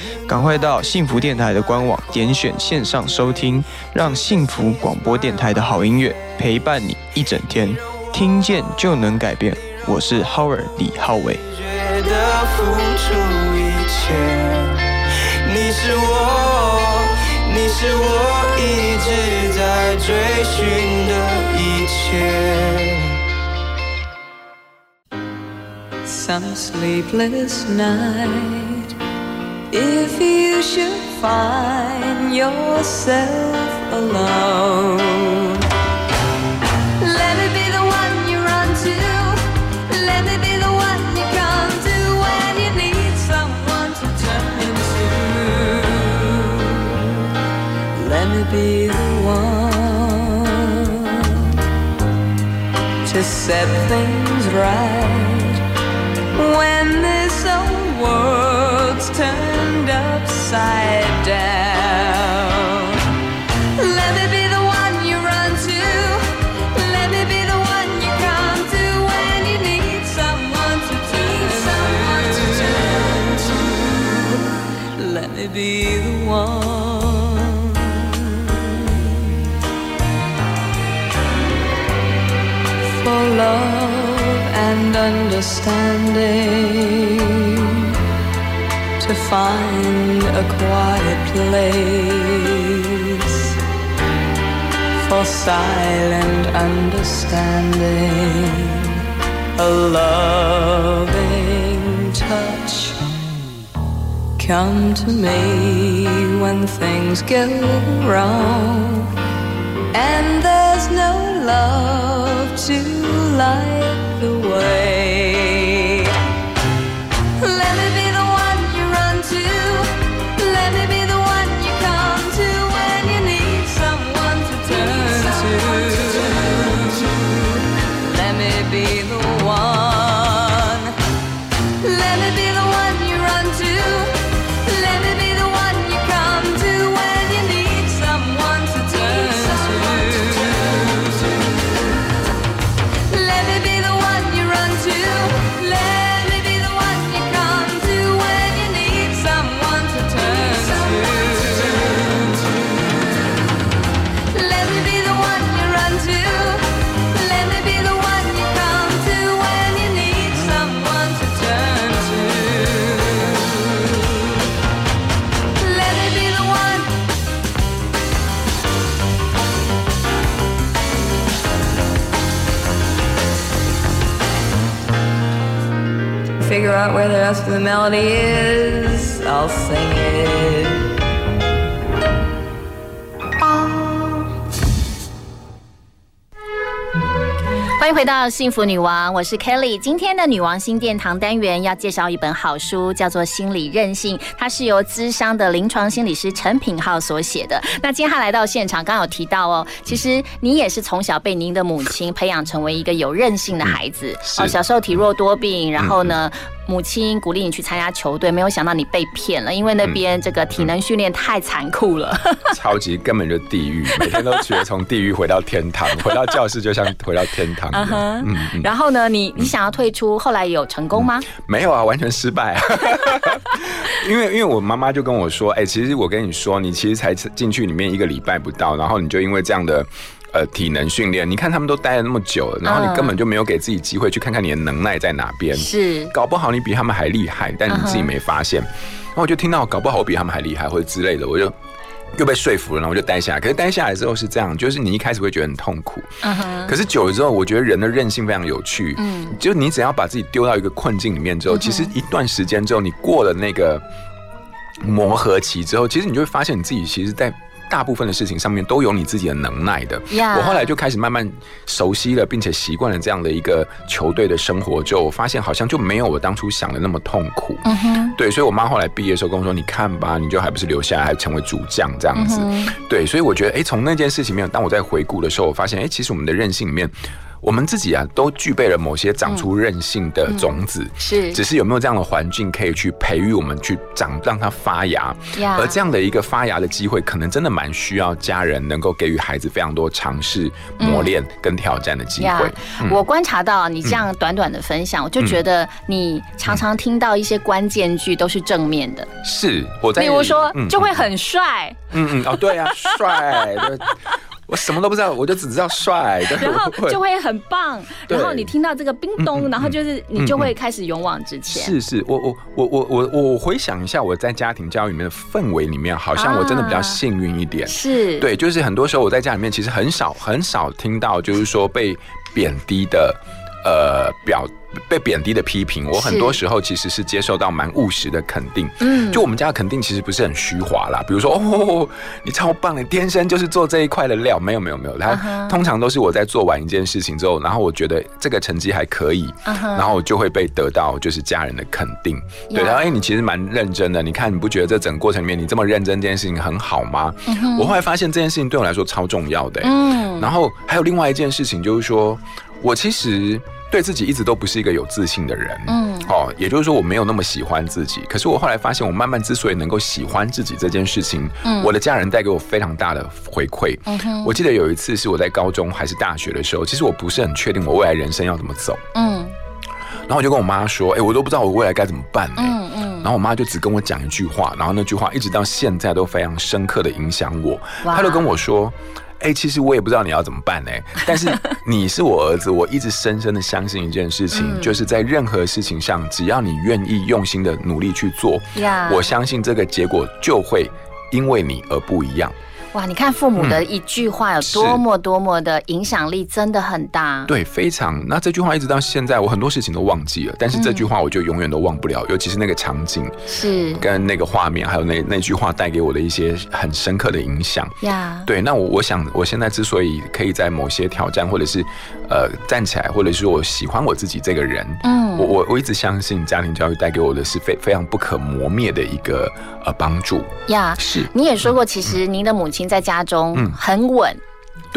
赶快到幸福电台的官网点选线上收听，让幸福广播电台的好音乐陪伴你一整天，听见就能改变。我是 Howard 李浩伟。觉得付出一切，你是我，你是我一直在追寻的一切。Some sleepless night, if you should find yourself alone. Let me be the one you run to. Let me be the one you come to when you need someone to turn to. Let me be the one to set things right understanding to find a quiet place for silent understanding, a loving touch. Come to me when things go wrong, and there's no love to light away. Out where the rest of the melody is, I'll sing it. (laughs) 欢迎回到幸福女王，我是 Kelly。今天的女王心殿堂单元要介绍一本好书，叫做《心理韧性》，它是由资商的临床心理师陈品浩所写的。那今天他来到现场，刚刚有提到哦，其实你也是从小被您的母亲培养成为一个有韧性的孩子哦。小时候体弱多病，然后呢？母亲鼓励你去参加球队，没有想到你被骗了，因为那边这个体能训练太残酷了，(laughs) 超级根本就地狱，每天都觉得从地狱回到天堂，(laughs) 回到教室就像回到天堂。嗯然后呢，你你想要退出，后来有成功吗？没有啊，完全失败。(laughs) 因为因为我妈妈就跟我说，哎，其实我跟你说，你其实才进去里面一个礼拜不到，然后你就因为这样的。呃，体能训练，你看他们都待了那么久了，然后你根本就没有给自己机会去看看你的能耐在哪边。是，搞不好你比他们还厉害，但你自己没发现。然后我就听到，搞不好我比他们还厉害，或者之类的，我就又被说服了，然后我就待下来。可是待下来之后是这样，就是你一开始会觉得很痛苦，可是久了之后，我觉得人的韧性非常有趣。嗯，就你只要把自己丢到一个困境里面之后，其实一段时间之后，你过了那个磨合期之后，其实你就会发现你自己其实，在。大部分的事情上面都有你自己的能耐的。我后来就开始慢慢熟悉了，并且习惯了这样的一个球队的生活，就发现好像就没有我当初想的那么痛苦。嗯哼，对，所以我妈后来毕业的时候跟我说：“你看吧，你就还不是留下来，还成为主将这样子。”对，所以我觉得，哎，从那件事情里面，当我在回顾的时候，我发现，哎，其实我们的韧性里面。我们自己啊，都具备了某些长出韧性的种子，是，只是有没有这样的环境可以去培育我们去长，让它发芽。而这样的一个发芽的机会，可能真的蛮需要家人能够给予孩子非常多尝试、磨练跟挑战的机会。我观察到你这样短短的分享，我就觉得你常常听到一些关键句都是正面的。是，我在，比如说就会很帅。嗯嗯哦，对啊，帅。(laughs) 我什么都不知道，我就只知道帅，(laughs) 然后就会很棒。然后你听到这个冰咚，然后就是你就会开始勇往直前。是是，我我我我我我回想一下，我在家庭教育里面的氛围里面，好像我真的比较幸运一点。是对，就是很多时候我在家里面，其实很少很少听到，就是说被贬低的。呃，表被贬低的批评，我很多时候其实是接受到蛮务实的肯定。嗯，就我们家的肯定其实不是很虚华啦，比如说哦，你超棒，你天生就是做这一块的料。没有没有没有，他通常都是我在做完一件事情之后，然后我觉得这个成绩还可以，然后我就会被得到就是家人的肯定。对，然后哎，你其实蛮认真的，你看你不觉得这整个过程里面你这么认真，这件事情很好吗？我后来发现这件事情对我来说超重要的。嗯，然后还有另外一件事情就是说。我其实对自己一直都不是一个有自信的人，嗯，哦，也就是说我没有那么喜欢自己。可是我后来发现，我慢慢之所以能够喜欢自己这件事情，嗯，我的家人带给我非常大的回馈。嗯我记得有一次是我在高中还是大学的时候，其实我不是很确定我未来人生要怎么走，嗯，然后我就跟我妈说，哎，我都不知道我未来该怎么办，嗯嗯，然后我妈就只跟我讲一句话，然后那句话一直到现在都非常深刻的影响我，她就跟我说。哎，其实我也不知道你要怎么办呢。(laughs) 但是你是我儿子，我一直深深的相信一件事情，就是在任何事情上，只要你愿意用心的努力去做，我相信这个结果就会因为你而不一样。哇，你看父母的一句话有多么多么的影响力，真的很大。对，非常。那这句话一直到现在，我很多事情都忘记了，但是这句话我就永远都忘不了。尤其是那个场景，是跟那个画面，还有那那句话带给我的一些很深刻的影响。呀，对。那我我想，我现在之所以可以在某些挑战，或者是呃站起来，或者是我喜欢我自己这个人，嗯，我我我一直相信家庭教育带给我的是非非常不可磨灭的一个呃帮助。呀，是。你也说过，其实您的母亲。在家中很稳，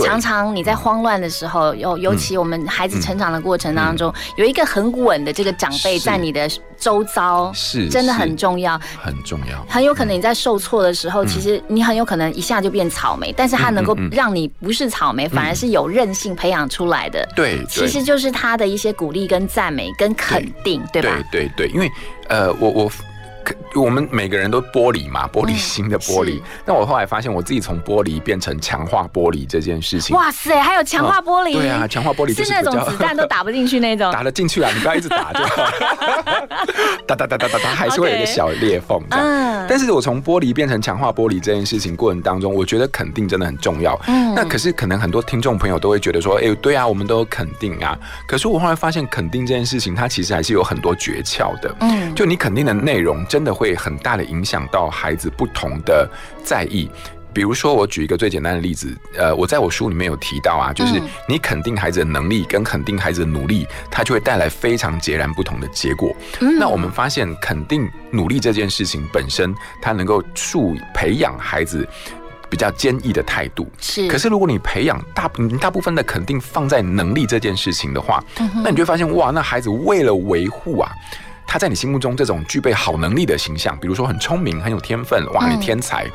常常你在慌乱的时候，尤尤其我们孩子成长的过程当中，有一个很稳的这个长辈在你的周遭，是真的很重要，很重要。很有可能你在受挫的时候，其实你很有可能一下就变草莓，但是他能够让你不是草莓，反而是有韧性培养出来的。对，其实就是他的一些鼓励、跟赞美、跟肯定，对吧？对对对，因为呃，我我。可我们每个人都玻璃嘛，玻璃心的玻璃。那我后来发现，我自己从玻璃变成强化玻璃这件事情。哇塞，还有强化玻璃？对啊，强化玻璃是那种子弹都打不进去那种。(laughs) 打得进去啊，你不要一直打就好。打打打打打打，还是会有一个小裂缝这样。但是我从玻璃变成强化玻璃这件事情过程当中，我觉得肯定真的很重要。嗯。那可是可能很多听众朋友都会觉得说，哎，对啊，我们都有肯定啊。可是我后来发现，肯定这件事情，它其实还是有很多诀窍的。嗯。就你肯定的内容，真的会很大。的影响到孩子不同的在意，比如说我举一个最简单的例子，呃，我在我书里面有提到啊，就是你肯定孩子的能力跟肯定孩子的努力，它就会带来非常截然不同的结果。那我们发现肯定努力这件事情本身，它能够树培养孩子比较坚毅的态度。是，可是如果你培养大大部分的肯定放在能力这件事情的话，那你就发现哇，那孩子为了维护啊。他在你心目中这种具备好能力的形象，比如说很聪明、很有天分，哇，你天才。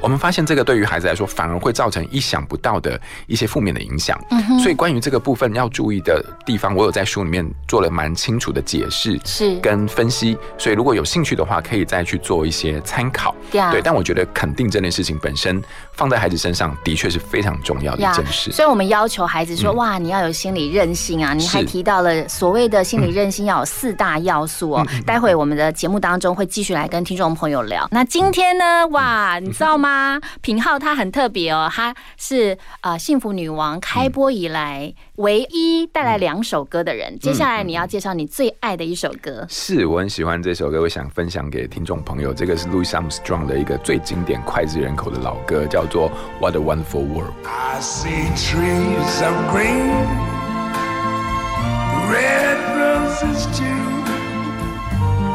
我们发现这个对于孩子来说，反而会造成意想不到的一些负面的影响。所以关于这个部分要注意的地方，我有在书里面做了蛮清楚的解释，是跟分析。所以如果有兴趣的话，可以再去做一些参考。对，但我觉得肯定这件事情本身放在孩子身上的确是非常重要的一件事。所以我们要求孩子说，哇，你要有心理韧性啊！你还提到了所谓的心理韧性要有四大要素哦。待会我们的节目当中会继续来跟听众朋友聊。那今天呢，哇，你知道吗？吗？品浩他很特别哦，他是呃幸福女王开播以来唯一带来两首歌的人。接下来你要介绍你最爱的一首歌，是我很喜欢这首歌，我想分享给听众朋友。这个是 Louis Armstrong 的一个最经典脍炙人口的老歌，叫做《What a Wonderful World》。I see trees of green, red roses too.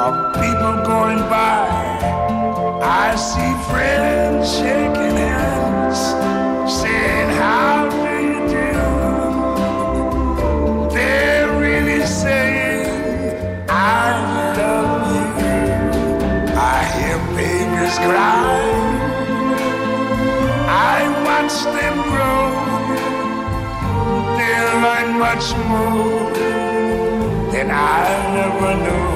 of people going by. I see friends shaking hands saying, How do you do? They're really saying, I love you. I hear babies cry. I watch them grow. They learn much more than I never knew.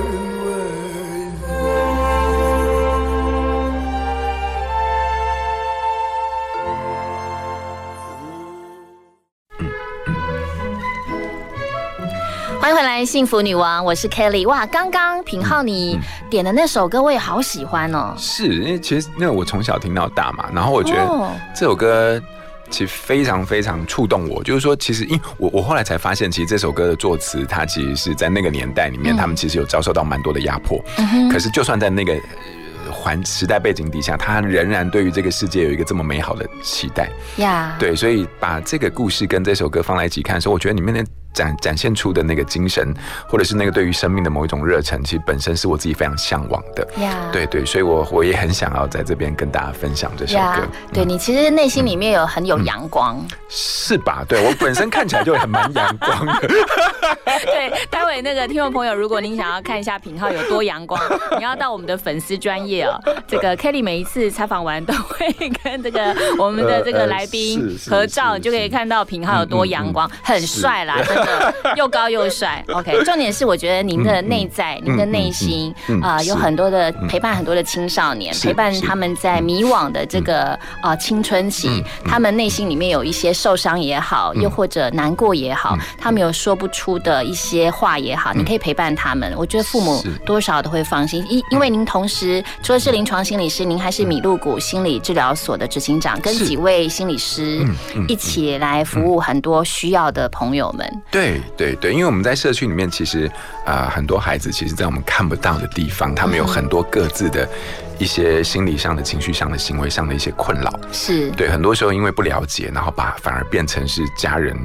欢迎回来，幸福女王，我是 Kelly。哇，刚刚平浩你点的那首歌，我也好喜欢哦。是因为其实那我从小听到大嘛，然后我觉得这首歌其实非常非常触动我。就是说，其实因我我后来才发现，其实这首歌的作词，它其实是在那个年代里面，他们其实有遭受到蛮多的压迫。可是就算在那个环时代背景底下，他仍然对于这个世界有一个这么美好的期待。呀，对，所以把这个故事跟这首歌放在一起看的时候，我觉得里面的。展展现出的那个精神，或者是那个对于生命的某一种热忱，其实本身是我自己非常向往的。呀，对对，所以我我也很想要在这边跟大家分享这首歌。对你其实内心里面有很有阳光，是吧？对我本身看起来就很蛮阳光的。(laughs) 对，待会那个听众朋友，如果您想要看一下品浩有多阳光，你要到我们的粉丝专业哦。这个 Kelly 每一次采访完都会跟这个我们的这个来宾合照，就可以看到品浩有多阳光，很帅啦。(laughs) 的 (laughs) 又高又帅。(laughs) OK，重点是我觉得您的内在、您的内心啊，有很多的陪伴很多的青少年，陪伴他们在迷惘的这个啊青春期，他们内心里面有一些受伤也好，又或者难过也好，他们有说不出的一些话也好，你可以陪伴他们。我觉得父母多少都会放心，因因为您同时除了是临床心理师，您还是米露谷心理治疗所的执行长，跟几位心理师一起来服务很多需要的朋友们。对对对，因为我们在社区里面，其实啊，很多孩子其实，在我们看不到的地方，他们有很多各自的一些心理上的、情绪上的、行为上的一些困扰。是对，很多时候因为不了解，然后把反而变成是家人。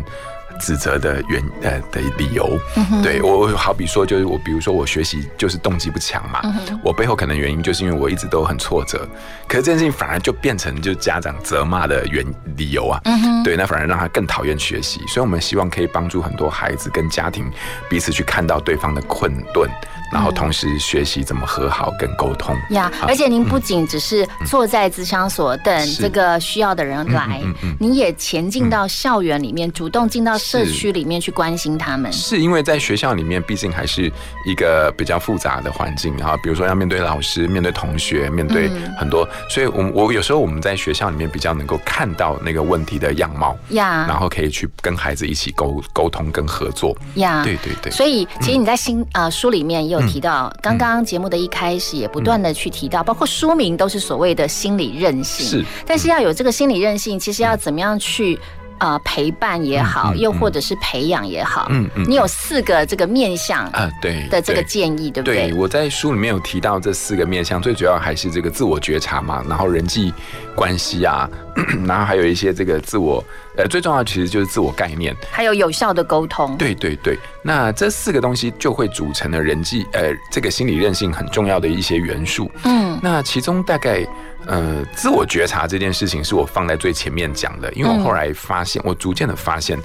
指责的原呃的理由，对我好比说就是我比如说我学习就是动机不强嘛，我背后可能原因就是因为我一直都很挫折，可是这件事情反而就变成就家长责骂的原理由啊，对，那反而让他更讨厌学习，所以我们希望可以帮助很多孩子跟家庭彼此去看到对方的困顿。然后同时学习怎么和好跟沟通。呀，而且您不仅只是坐在咨商所等这个需要的人来，你也前进到校园里面，主动进到社区里面去关心他们。是因为在学校里面，毕竟还是一个比较复杂的环境，然后比如说要面对老师、面对同学、面对很多，所以我我有时候我们在学校里面比较能够看到那个问题的样貌呀，然后可以去跟孩子一起沟沟通跟合作。呀，对对对。所以其实你在新呃书里面也有。提到刚刚节目的一开始，也不断的去提到，包括书名都是所谓的心理韧性。是，但是要有这个心理韧性，其实要怎么样去呃陪伴也好，又或者是培养也好。嗯嗯。你有四个这个面向啊，对的这个建议，对不对？对，我在书里面有提到这四个面向，最主要还是这个自我觉察嘛，然后人际关系啊，(clears throat) 然后还有一些这个自我。呃，最重要其实就是自我概念，还有有效的沟通。对对对，那这四个东西就会组成了人际呃这个心理韧性很重要的一些元素。嗯，那其中大概呃自我觉察这件事情是我放在最前面讲的，因为我后来发现，我逐渐的发现，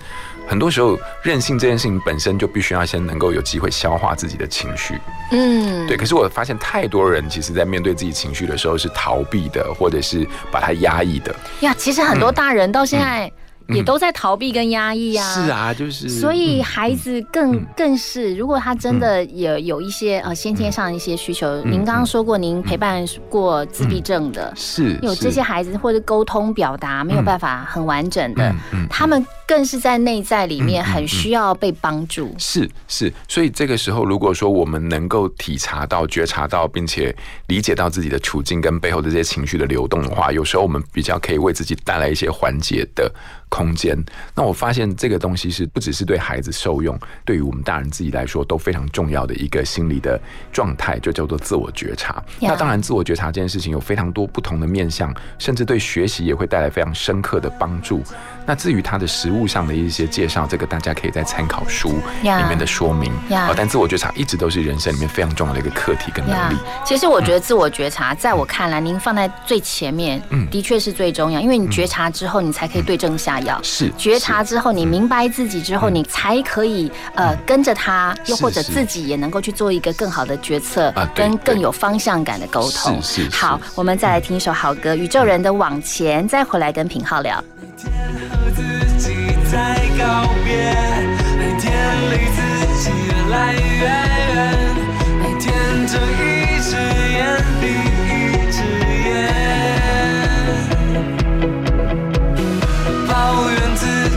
很多时候任性这件事情本身就必须要先能够有机会消化自己的情绪。嗯，对。可是我发现太多人其实在面对自己情绪的时候是逃避的，或者是把它压抑的。呀，其实很多大人到现在。也都在逃避跟压抑啊，是啊，就是，所以孩子更更是，如果他真的也有一些呃先天上的一些需求，您刚刚说过，您陪伴过自闭症的，是有这些孩子或者沟通表达没有办法很完整的，他们更是在内在里面很需要被帮助，是是，所以这个时候如果说我们能够体察到、觉察到，并且理解到自己的处境跟背后的这些情绪的流动的话，有时候我们比较可以为自己带来一些缓解的。空间，那我发现这个东西是不只是对孩子受用，对于我们大人自己来说都非常重要的一个心理的状态，就叫做自我觉察。那当然，自我觉察这件事情有非常多不同的面向，甚至对学习也会带来非常深刻的帮助。那至于它的实物上的一些介绍，这个大家可以在参考书里面的说明。但自我觉察一直都是人生里面非常重要的一个课题跟能力。其实我觉得自我觉察，在我看来，您放在最前面，嗯的确是最重要，因为你觉察之后，你才可以对症下。是觉察之后，你明白自己之后，你才可以呃跟着他，又或者自己也能够去做一个更好的决策，跟更有方向感的沟通。是是。好，我们再来听一首好歌，《宇宙人的往前》，再回来跟品浩聊。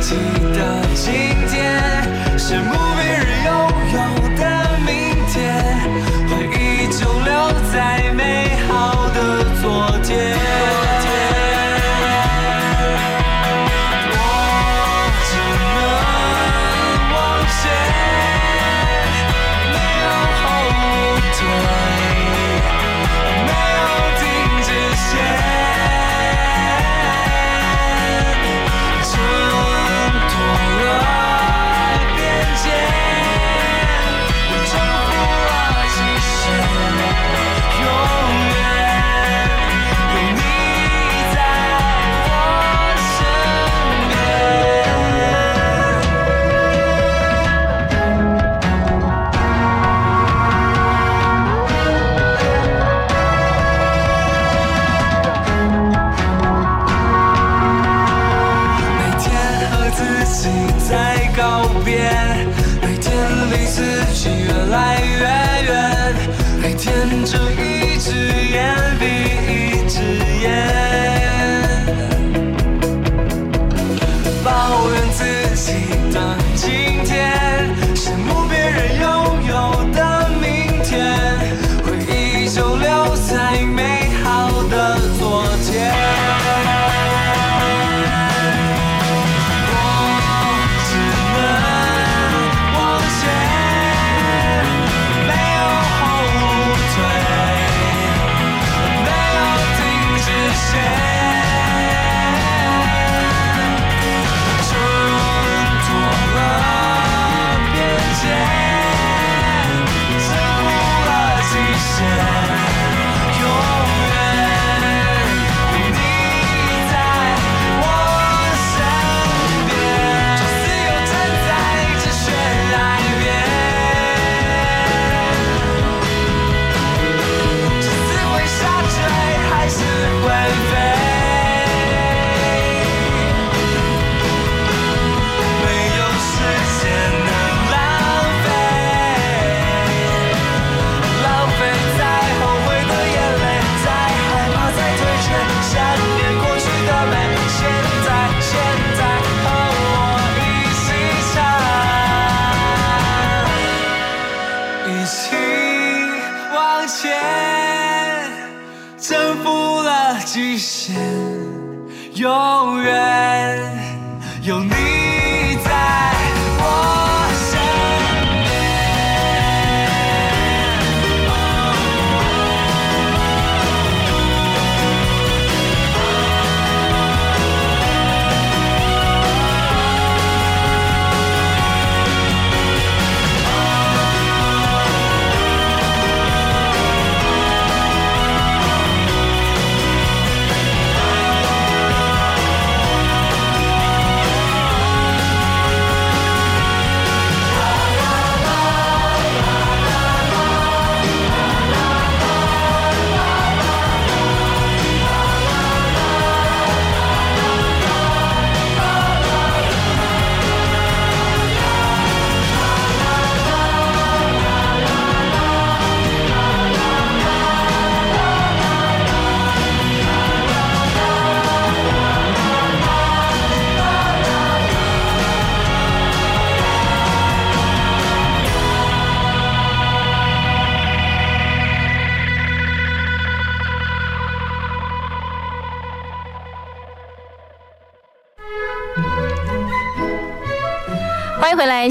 记得今天是。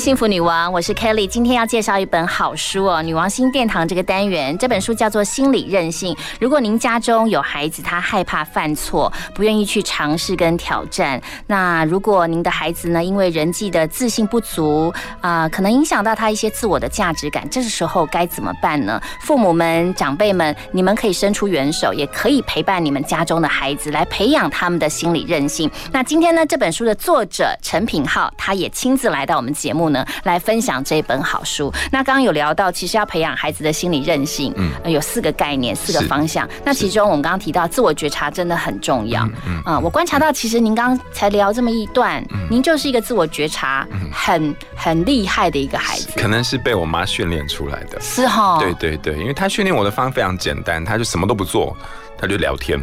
幸福女王，我是 Kelly。今天要介绍一本好书哦，《女王新殿堂》这个单元，这本书叫做《心理韧性》。如果您家中有孩子，他害怕犯错，不愿意去尝试跟挑战，那如果您的孩子呢，因为人际的自信不足啊、可能影响到他一些自我的价值感，这时候该怎么办呢？父母们、长辈们，你们可以伸出援手，也可以陪伴你们家中的孩子，来培养他们的心理韧性。那今天呢，这本书的作者陈品浩，他也亲自来到我们节目呢，来分享这本好书。那刚刚有聊到，其实要培养孩子的心理韧性，嗯呃有四个概念、四个方向。那其中我们刚刚提到自我觉察真的很重要。嗯啊、我观察到，其实您刚刚才聊这么一段，您就是一个自我觉察很很厉害的一个孩子。可能是被我妈训练出来的。是哈对对对，因为她训练我的方法非常简单，她就什么都不做，她就聊天。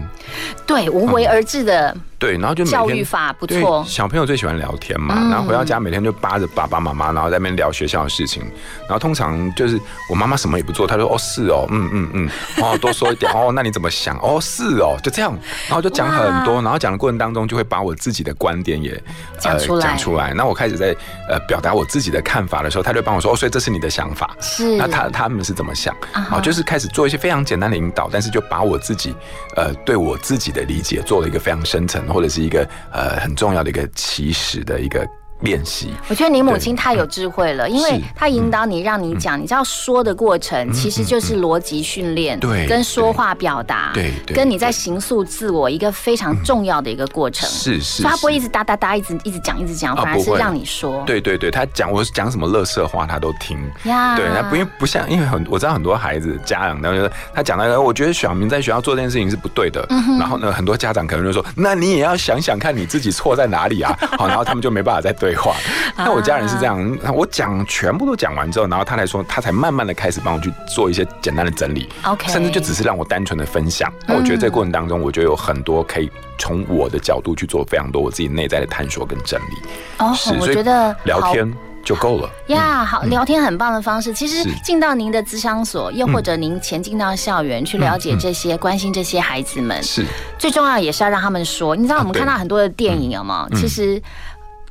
对，无为而治的对，然后就教育法不错。小朋友最喜欢聊天嘛，嗯然后回到家每天就扒着爸爸妈妈，然后在那边聊学校的事情。然后通常就是我妈妈什么也不做，她说哦是哦，嗯嗯嗯，哦多说一点哦，那你怎么想？哦是哦，就这样，然后就讲很多，然后讲的过程当中就会把我自己的观点也讲出来讲出来。那我开始在呃表达我自己的看法的时候，他就帮我说哦，所以这是你的想法。是那他他们是怎么想？啊，就是开始做一些非常简单的引导，但是就把我自己呃对我自己的理解做了一个非常深层或者是一个呃很重要的一个起始的一个练习。我觉得你母亲太有智慧了，因为她引导你，让你讲，你知道说的过程其实就是逻辑训练，对跟说话表达，对对跟你在形塑自我一个非常重要的一个过程。是是她不会一直哒哒哒，一直一直讲，一直讲，反而是让你说。对对对，她讲我讲什么乐色话，她都听。呀对，他不因为不像，因为很我知道很多孩子家长，然后就是他讲那个，我觉得小明在学校做这件事情是不对的。嗯然后呢，很多家长可能就说，那你也要想想看你自己错在哪里啊。好，然后他们就没办法再对对话。(laughs) 那我家人是这样，我讲全部都讲完之后，然后他才说，他才慢慢的开始帮我去做一些简单的整理 OK 甚至就只是让我单纯的分享。那我觉得这个过程当中，我觉得有很多可以从我的角度去做非常多我自己内在的探索跟整理。哦是，我觉得聊天就够了。呀，好，聊天很棒的方式。其实进到您的咨商所，又或者您前进到校园去了解这些、关心这些孩子们，是最重要的也是要让他们说。你知道我们看到很多的电影有吗？嗯其实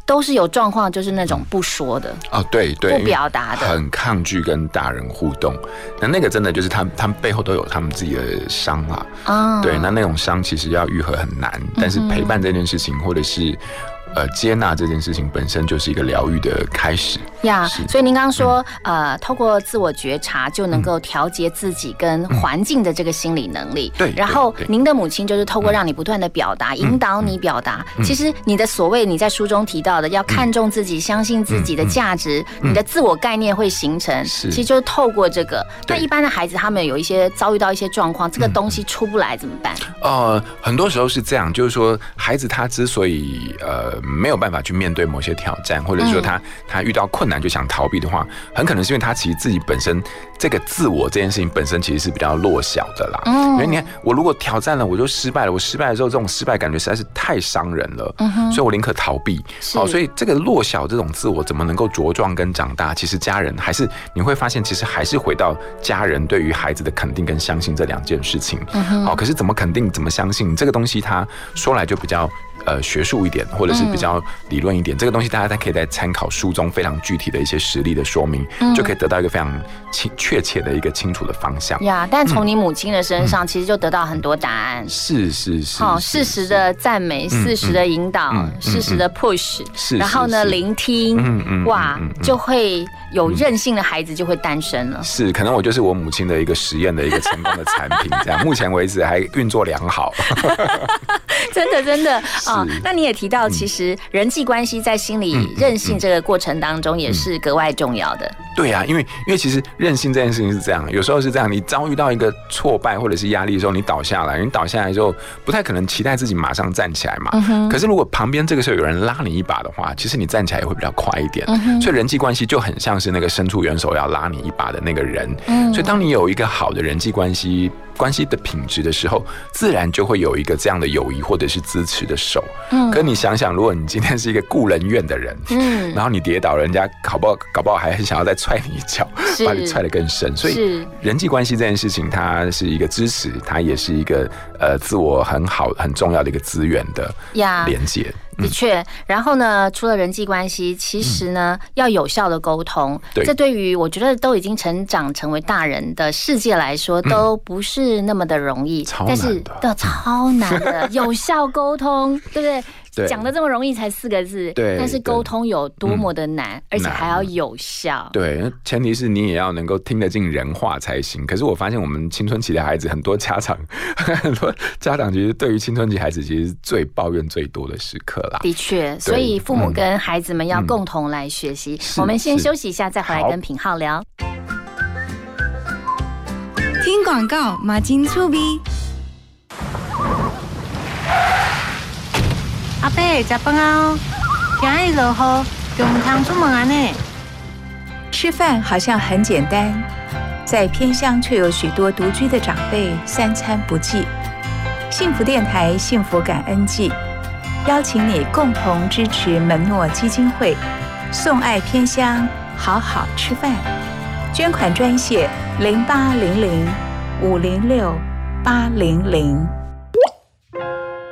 都是有状况，就是那种不说的。哦，对对，不表达的很抗拒跟大人互动。那那个真的就是他们，他们背后都有他们自己的伤啊。啊对，那那种伤其实要愈合很难，但是陪伴这件事情，或者是呃接纳这件事情本身就是一个疗愈的开始。呀是所以您刚刚说，呃，透过自我觉察就能够调节自己跟环境的这个心理能力。对然后您的母亲就是透过让你不断的表达，引导你表达。嗯其实你的所谓你在书中提到的，要看重自己，相信自己的价值，你的自我概念会形成。是其实就是透过这个。那对一般的孩子他们有一些遭遇到一些状况，这个东西出不来怎么办？呃，很多时候是这样，就是说，孩子他之所以呃没有办法去面对某些挑战，或者说嗯他、他遇到困难就想逃避的话，很可能是因为他其实自己本身这个自我这件事情本身其实是比较弱小的啦。嗯因为你看，我如果挑战了，我就失败了，我失败了之后，这种失败感觉实在是太伤人了，所以我宁可逃避。好哦，所以这个弱小这种自我怎么能够茁壮跟长大？其实家人还是你会发现，其实还是回到家人对于孩子的肯定跟相信这两件事情。嗯哼好、可是怎么肯定，怎么相信这个东西，它说来就比较呃学术一点，或者是比较理论一点。这个东西大家再可以在参考书中非常具体的一些实例的说明，嗯就可以得到一个非常清确切的一个清楚的方向。呀，但从你母亲的身上，其实就得到很多答案。是是是，好，是适时的赞美，嗯适时的引导嗯，适时的 push，是然后呢，聆听嗯嗯，哇就会有任性的孩子就会诞生了。是，可能我就是我母亲的一个实验的一个成功的产品，这样目前为止还运作良好。(laughs) 真的真的 (laughs) 啊！那你也提嗯到，其实人际关系在心理韧性这个过程当中也是格外重要的。对啊，因为因为其实韧性这件事情是这样，有时候是这样，你遭遇到一个挫败或者是压力的时候，你倒下来，你倒下来之后，不太可能期待自己马上站起来嘛。嗯可是如果旁边这个时候有人拉你一把的话，其实你站起来也会比较快一点。嗯所以人际关系就很像是那个伸出援手要拉你一把的那个人。嗯所以当你有一个好的人际关系。关系的品质的时候，自然就会有一个这样的友谊或者是支持的手。嗯可你想想，如果你今天是一个故人怨的人，嗯然后你跌倒，人家搞不好搞不好还很想要再踹你一脚，把你踹得更深。所以人际关系这件事情，它是一个支持，它也是一个呃自我很好很重要的一个资源的呀连接。的确，然后呢，除了人际关系，其实呢，要有效的沟通，这对于我觉得都已经成长成为大人的世界来说，都不是那么的容易，但是的。超难的，有效沟通，对不对？对讲的这么容易才四个字，对但是沟通有多么的难，而且难还要有效。对，前提是你也要能够听得进人话才行。可是我发现我们青春期的孩子，很多家长，(laughs) 很多家长其实对于青春期孩子，其实是最抱怨最多的时刻啦。的确，所以父母跟孩子们要嗯共同来学习。是我们先休息一下，再回来跟品浩聊。听广告嘛真趣味。阿伯，食饭啊！今日落雨，就唔通出门啊呢。吃饭好像很简单，在偏乡却有许多独居的长辈三餐不继。幸福电台幸福感恩季，邀请你共同支持门诺基金会，送爱偏乡，好好吃饭。捐款专线零八零零五零六八零零。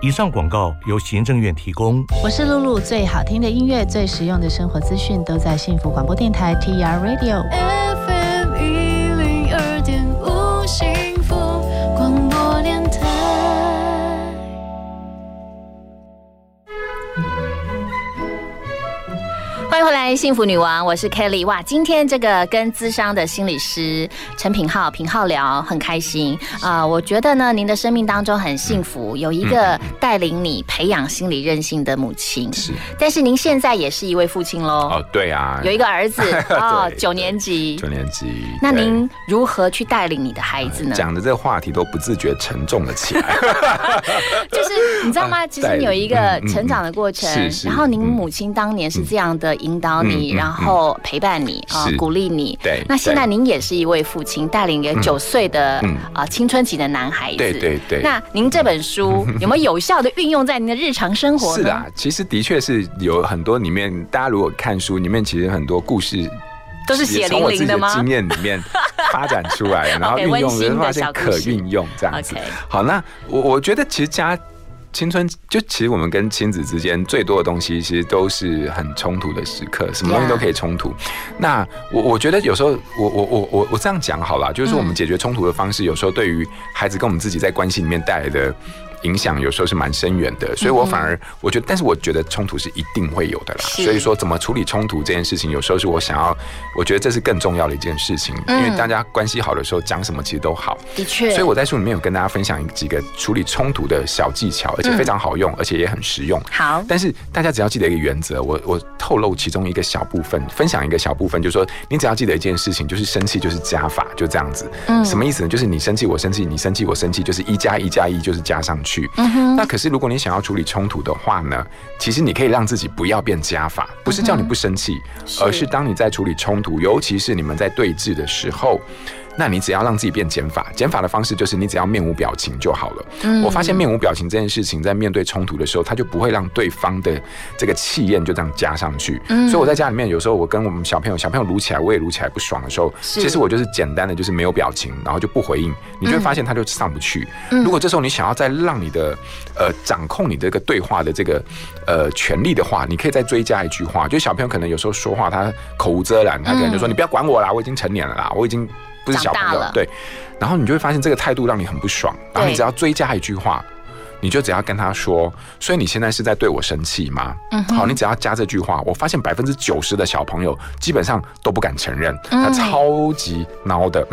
以上广告由行政院提供。我是露露，最好听的音乐、最实用的生活资讯都在幸福广播电台 TR Radio。FM 一零二点五欢欢迎回来，幸福女王，我是 Kelly。哇，今天这个跟资商的心理师陈品浩、品浩聊很开心啊、我觉得呢，您的生命当中很幸福，有一个带领你培养心理韧性的母亲。是，但是您现在也是一位父亲喽。哦，对啊，有一个儿子 (laughs) 哦，九年级。九年级。那您如何去带领你的孩子呢？讲的这个话题都不自觉沉重了起来。(laughs) 就是你知道吗？其实你有一个成长的过程，是是然后您母亲当年是这样的引导你，然后陪伴你啊、是鼓励你。对那现在您也是一位父亲，带领一个嗯九岁的嗯啊、青春期的男孩子。对对对那您这本书 (laughs) 有没有有效的运用在您的日常生活呢？是的啊，其实的确是有很多里面，大家如果看书里面，其实很多故事都是血淋淋的吗经验里面 (laughs) 发展出来，然后运用，发现可运用这样子。好，那我我觉得其实家。青春就其实我们跟亲子之间最多的东西，其实都是很冲突的时刻，什么东西都可以冲突。那我我觉得有时候我我我我我这样讲好了，就是说我们解决冲突的方式，有时候对于孩子跟我们自己在关系里面带来的。影响有时候是蛮深远的，所以我反而我觉得，但是我觉得冲突是一定会有的啦。所以说，怎么处理冲突这件事情，有时候是我想要，我觉得这是更重要的一件事情，因嗯为大家关系好的时候，讲什么其实都好。的确，所以我在书里面有跟大家分享几个处理冲突的小技巧，而且非常好用，而且也很实用。好，但是大家只要记得一个原则，我我透露其中一个小部分，分享一个小部分，就是说你只要记得一件事情，就是生气就是加法，就这样子。嗯什么意思呢？就是你生气我生气，你生气我生气，就是一加一加一就是加上去。嗯哼。那可是如果你想要处理冲突的话呢，其实你可以让自己不要变加法，不是叫你不生气，是。而是当你在处理冲突，尤其是你们在对峙的时候。那你只要让自己变减法，减法的方式就是你只要面无表情就好了。嗯我发现面无表情这件事情，在面对冲突的时候，它就不会让对方的这个气焰就这样加上去。嗯所以我在家里面有时候我跟我们小朋友，小朋友撸起来，我也撸起来不爽的时候，其实我就是简单的就是没有表情，然后就不回应，你就会发现他就上不去。嗯如果这时候你想要再让你的呃掌控你这个对话的这个呃权利的话，你可以再追加一句话，就小朋友可能有时候说话他口无遮拦，他可能就说、嗯你不要管我啦，我已经成年了啦，我已经不是小朋友对。然后你就会发现这个态度让你很不爽，然后你只要追加一句话。你就只要跟他说，所以你现在是在对我生气吗？嗯好，你只要加这句话，我发现百分之九十的小朋友基本上都不敢承认，嗯他超级孬的，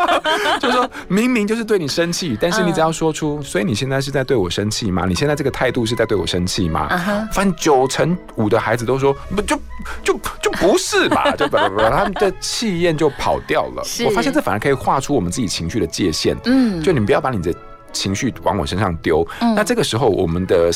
(laughs) 就是说明明就是对你生气，但是你只要说出，所以你现在是在对我生气吗？你现在这个态度是在对我生气吗？反正九成五的孩子都说不就就就不是吧，(laughs) 就不不不，他们的气焰就跑掉了。我发现这反而可以画出我们自己情绪的界限。嗯就你不要把你的情绪往我身上丢。嗯那这个时候，我们的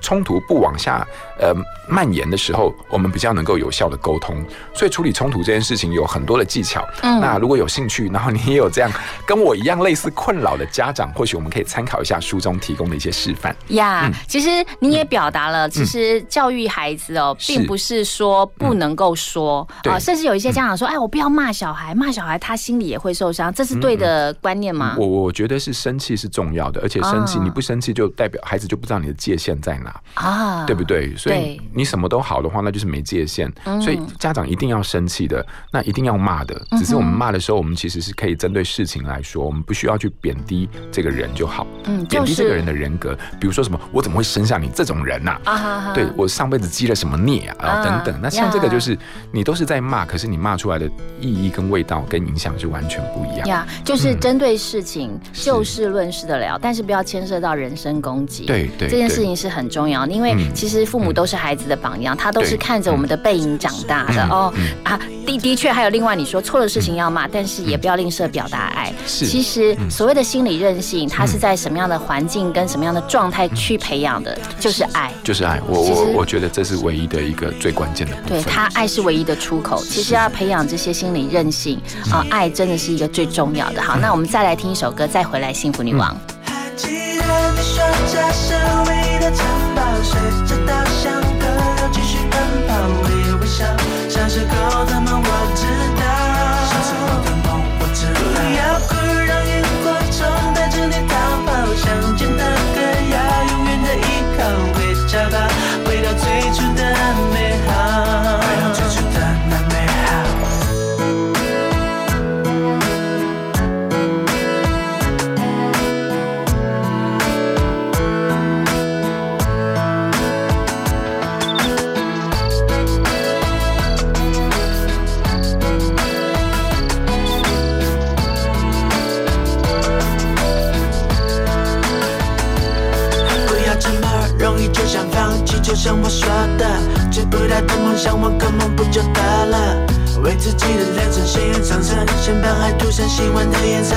冲突不往下呃蔓延的时候，我们比较能够有效的沟通。所以处理冲突这件事情有很多的技巧。嗯那如果有兴趣，然后你也有这样跟我一样类似困扰的家长，或许我们可以参考一下书中提供的一些示范。呀嗯其实你也表达了，其实教育孩子哦，是并不是说不能够说对啊，甚至有一些家长说，哎，我不要骂小孩，骂小孩他心里也会受伤，这是对的观念吗？我我觉得是生气是重要的，而且生气啊你不生气就代表孩子就不知道你的界限在哪。啊，对不对？所以对你什么都好的话，那就是没界限。嗯所以家长一定要生气的，那一定要骂的。只是我们骂的时候，我们其实是可以针对事情来说，我们不需要去贬低这个人就好。嗯贬低这个人的人格，比如说什么，我怎么会生下你这种人呐、啊哈哈对我上辈子积了什么孽啊，然后等等。那像这个就是你都是在骂，可是你骂出来的意义跟味道跟影响是完全不一样。呀，就是嗯针对事情就事论事的聊，但是不要牵涉到人身攻击。对对这件事情是很重要的，因为嗯其实父母都是孩子的榜样，他都是看着我们的背影长大的嗯哦嗯。啊，的的确还有另外你说错的事情要骂，但是也不要吝啬表达爱。是其实嗯所谓的心理韧性，它是在什么样的环境跟什么样的状态去培养的，就是爱。就是爱，我我我觉得这是唯一的一个最关键的部分。对他，爱是唯一的出口。其实要培养这些心理韧性啊，爱真的是一个最重要的。好，那我们再来听一首歌，再回来幸福女王。记得你说家是唯一的城堡，随着稻香河流继续奔跑，微微笑，小时候的梦我知就像我说的，追不到的梦想，玩个梦不就得了？为自己的人生鲜艳上色，先把爱涂上喜欢的颜色。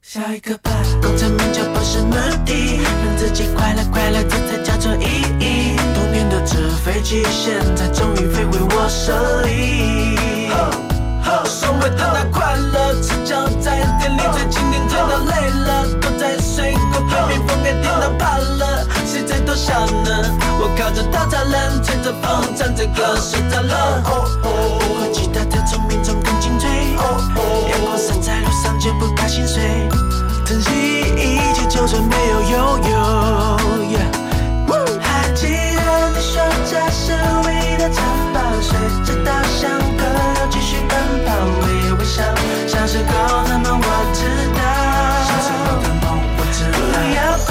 下一个吧，功成名就不是目的，让自己快乐快乐，这才叫做意义。童年的纸飞机，现在终于飞回我手里。所谓的那快乐，赤脚在店里最经典，最到累了，笑呢？我靠着稻草人，吹着风，唱着歌睡着了。比我其他的聪明中更精粹，阳光洒在路上绝不怕心碎，珍惜一切，就算没有拥有。还记得你说这是唯一的城堡，随着稻香河流继续奔跑，微微笑，小时候的梦我知道。小时候的梦我知道。不要哭，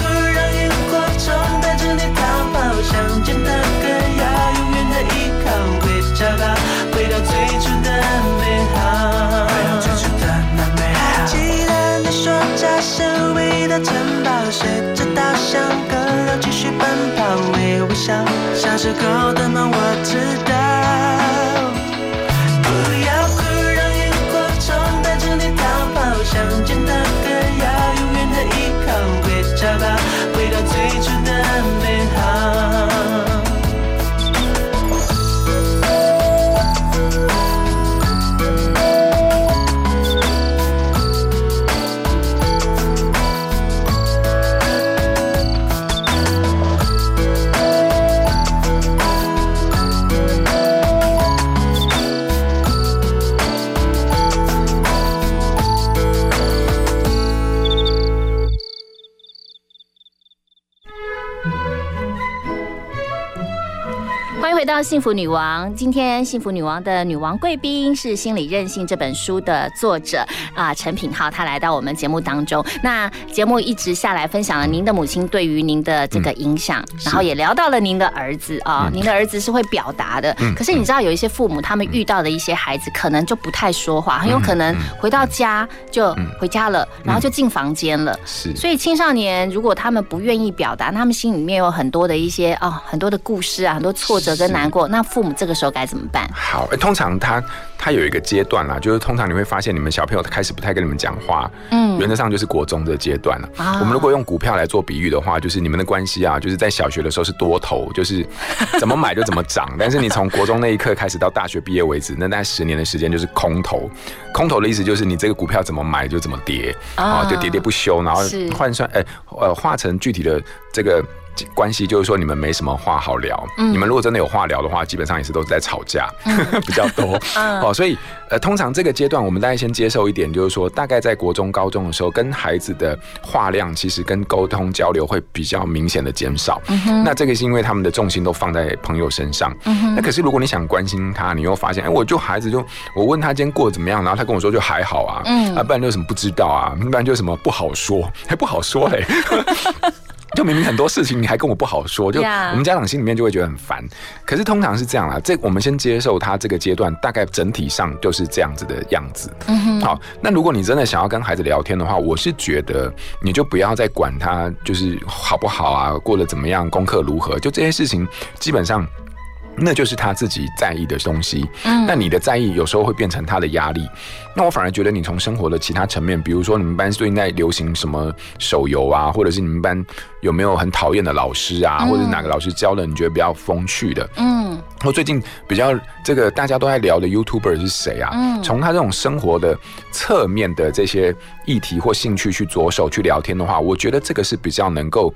想见的歌谣永远的依靠，回家吧回到最初的美好。回到最初的那美好。记得你说家是唯一的城堡，随着稻香河流继续奔跑，微微笑，小时候的梦我知道。幸福女王》。今天《幸福女王》的女王贵宾是《心理韧性》这本书的作者啊，陈品浩，他来到我们节目当中。那节目一直下来分享了您的母亲对于您的这个影响，然后也聊到了您的儿子啊，您的儿子是会表达的。嗯可是你知道有一些父母他们遇到的一些孩子，可能就不太说话，很有可能回到家就回家了，然后就进房间了。是所以青少年如果他们不愿意表达，他们心里面有很多的一些哦，很多的故事啊，很多挫折跟难过，那父母这个时候该怎么办？好，欸通常他他有一个阶段啦，就是通常你会发现你们小朋友开始不太跟你们讲话，嗯原则上就是国中的阶段了。啊我们如果用股票来做比喻的话，就是你们的关系啊，就是在小学的时候是多头，就是怎么买就怎么涨，(laughs) 但是你从国中那一刻开始到大学毕业为止，那大概十年的时间就是空头。空头的意思就是你这个股票怎么买就怎么跌，啊啊，就喋喋不休，然后换算，哎、呃，化成具体的这个。关系就是说你们没什么话好聊，嗯你们如果真的有话聊的话，基本上也是都是在吵架，(laughs) 比较多。嗯哦，所以呃，通常这个阶段我们大概先接受一点，就是说大概在国中、高中的时候，跟孩子的话量其实跟沟通交流会比较明显的减少。嗯那这个是因为他们的重心都放在朋友身上。嗯那可是如果你想关心他，你又发现，哎，我就孩子就我问他今天过得怎么样，然后他跟我说就还好啊，嗯啊，不然就什么不知道啊，不然就什么不好说，还不好说嘞。(laughs) 就明明很多事情你还跟我不好说，就我们家长心里面就会觉得很烦。可是通常是这样啦，这我们先接受他这个阶段，大概整体上就是这样子的样子。嗯好，那如果你真的想要跟孩子聊天的话，我是觉得你就不要再管他就是好不好啊，过得怎么样，功课如何，就这些事情基本上。那就是他自己在意的东西，嗯。那你的在意有时候会变成他的压力。那我反而觉得你从生活的其他层面，比如说你们班最近在流行什么手游啊，或者是你们班有没有很讨厌的老师啊，嗯。或者哪个老师教了你觉得比较风趣的，嗯。或最近比较这个大家都在聊的 YouTuber 是谁啊？嗯。从他这种生活的侧面的这些议题或兴趣去着手去聊天的话，我觉得这个是比较能够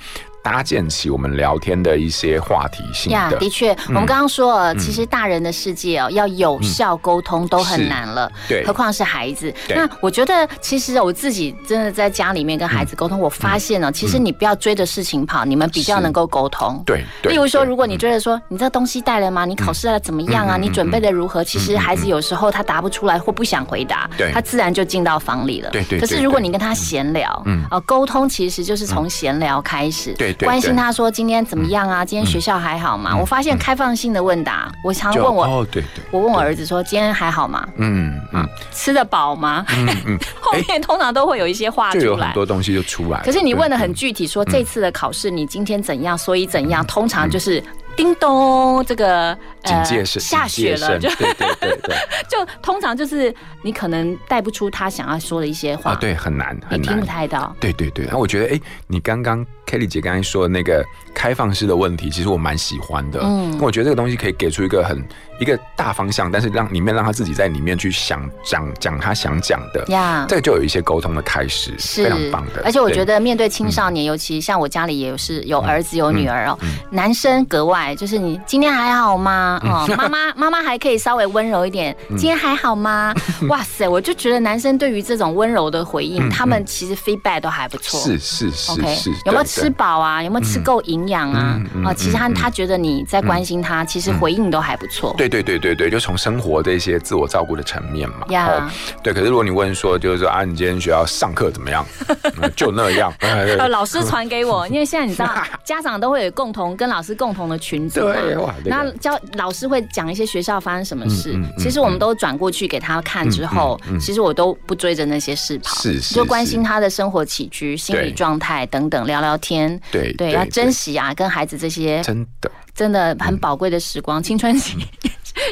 搭建起我们聊天的一些话题性呀，的。的确，我们嗯刚刚说了，嗯。其实大人的世界哦，要有效沟通都很难了，对。何况是孩子。那我觉得，其实我自己真的在家里面跟孩子沟通，我发现哦，其实你不要追着事情跑，你们比较能够沟通。对对，例如说，如果你追着说你这东西带了吗？你考试了怎么样啊？你准备的如何？其实孩子有时候他答不出来或不想回答对，他自然就进到房里了。对对对可是如果你跟他闲聊，嗯。啊，沟通其实就是从闲聊开始，对对关心他说今天怎么样啊？今天学校还好吗？我发现开放性的问答，我常常问我，哦，对对，我问我儿子说今天还好吗？嗯嗯吃得饱吗？嗯嗯，(laughs) 后面通常都会有一些话就有出来。很多东西就出来了。可是你问的很具体，说这次的考试你今天怎样，所以怎样，通常就是叮咚，这个警戒声下雪了，就对对对对，(laughs) 就通常就是你可能带不出他想要说的一些话，对，很难很难，听不太到。对对对，那我觉得，哎，你刚刚 Kelly 姐刚才说的那个开放式的问题，其实我蛮喜欢的。嗯，我觉得这个东西可以给出一个很一个大方向，但是让里面让他自己在里面去想讲讲他想讲的。呀，这个就有一些沟通的开始，是。非常棒的。而且我觉得面对青少年，尤其像我家里也是有儿子有女儿哦，男生格外就是你今天还好吗？哦，妈妈 (laughs) 妈妈还可以稍微温柔一点，今天还好吗？(laughs) 哇塞，我就觉得男生对于这种温柔的回应，他们其实 feedback 都还不错。是是是有没有吃饱啊？有没有吃够营养啊？啊，其实他他觉得你在关心他，其实回应都还不错。对对对对对，就从生活这些自我照顾的层面嘛。呀，对。可是如果你问说，就是说啊，你今天学校上课怎么样？(laughs) 就那样。呃 (laughs) 老师传给我，(laughs) 因为现在你知道，家长都会有共同跟老师共同的群组嘛。那教老师会讲一些学校发生什么事，其实我们都转过去给他看之后，其实我都不追着那些事跑，是就关心他的生活起居、心理状态等等，聊聊天。对对，要珍惜啊，跟孩子这些真的。真的很宝贵的时光，青春期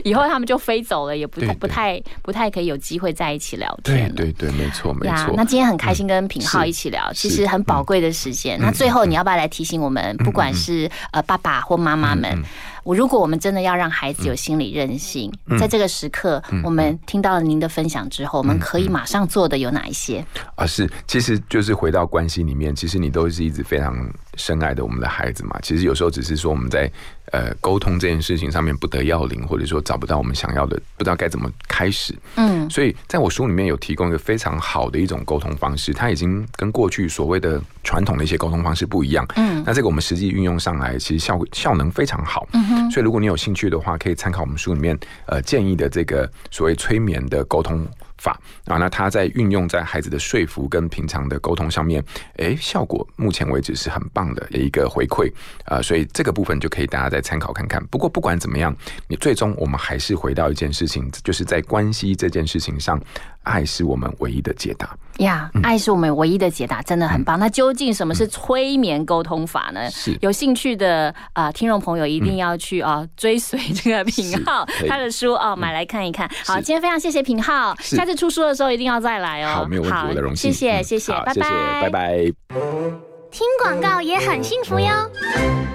以后他们就飞走了，也不不太不太可以有机会在一起聊天。对对对，没错没错。那今天很开心跟品浩一起聊，其实很宝贵的时间。那最后你要不要来提醒我们，不管是呃爸爸或妈妈们？我如果我们真的要让孩子有心理韧性，在这个时刻，我们听到了您的分享之后，我们可以马上做的有哪一些？啊，是，其实就是回到关系里面，其实你都是一直非常深爱的我们的孩子嘛。其实有时候只是说我们在呃沟通这件事情上面不得要领，或者说找不到我们想要的，不知道该怎么开始。嗯，所以在我书里面有提供一个非常好的一种沟通方式，它已经跟过去所谓的传统的一些沟通方式不一样。嗯，那这个我们实际运用上来，其实效效能非常好。嗯。所以，如果你有兴趣的话，可以参考我们书里面呃建议的这个所谓催眠的沟通法啊。那它在运用在孩子的说服跟平常的沟通上面，哎，效果目前为止是很棒的一个回馈啊。所以这个部分就可以大家再参考看看。不过不管怎么样，你最终我们还是回到一件事情，就是在关系这件事情上。爱是我们唯一的解答呀！爱是我们唯一的解答，真的很棒。那究竟什么是催眠沟通法呢？是有兴趣的啊，听众朋友一定要去啊 (laughs) 追随这个品浩 (laughs) 他的书哦，买来看一看。好，今天非常谢谢品浩，下次出书的时候一定要再来哦。好，没有问题，我的荣幸。谢谢，谢谢，拜拜，拜拜。听广告也很幸福哟。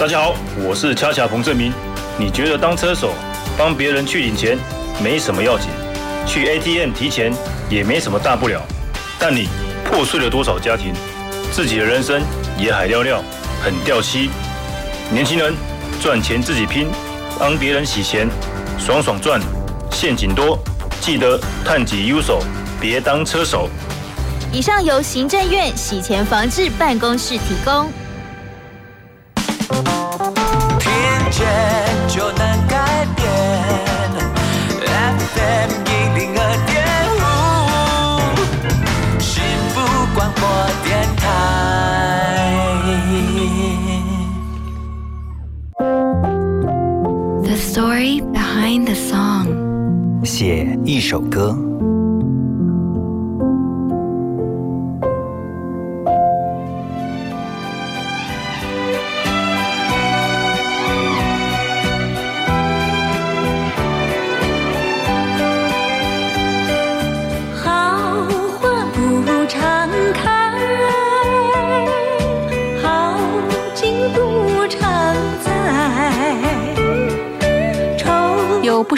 大家好，我是恰恰彭正明。你觉得当车手帮别人去领钱没什么要紧，去 ATM 提钱也没什么大不了。但你破碎了多少家庭，自己的人生也海尿尿，很掉漆。年轻人赚钱自己拼，帮别人洗钱，爽爽赚，陷阱多，记得探己优手，别当车手。以上由行政院洗钱防治办公室提供。就能改变。FM 一零二点五，幸福广播电台。The story behind the song，写一首歌。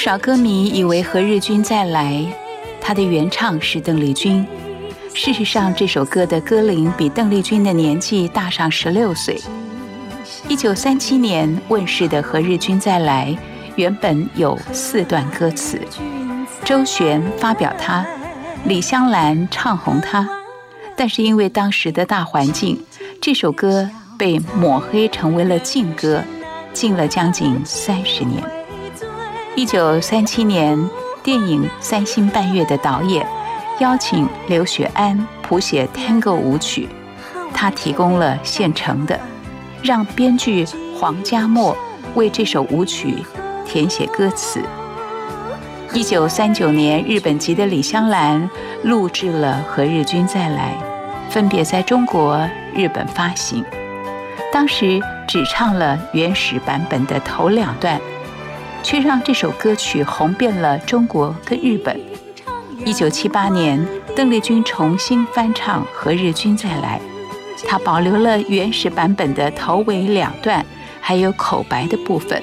少歌迷以为何日君再来，他的原唱是邓丽君。事实上，这首歌的歌龄比邓丽君的年纪大上十六岁。一九三七年问世的《何日君再来》原本有四段歌词，周璇发表它，李香兰唱红它。但是因为当时的大环境，这首歌。被抹黑成为了禁歌，禁了将近三十年。一九三七年，电影《三星半月》的导演邀请刘雪安谱写 Tango 舞曲，他提供了现成的，让编剧黄家墨为这首舞曲填写歌词。一九三九年，日本籍的李香兰录制了《何日君再来》，分别在中国、日本发行。当时只唱了原始版本的头两段，却让这首歌曲红遍了中国跟日本。一九七八年，邓丽君重新翻唱《何日君再来》，她保留了原始版本的头尾两段，还有口白的部分，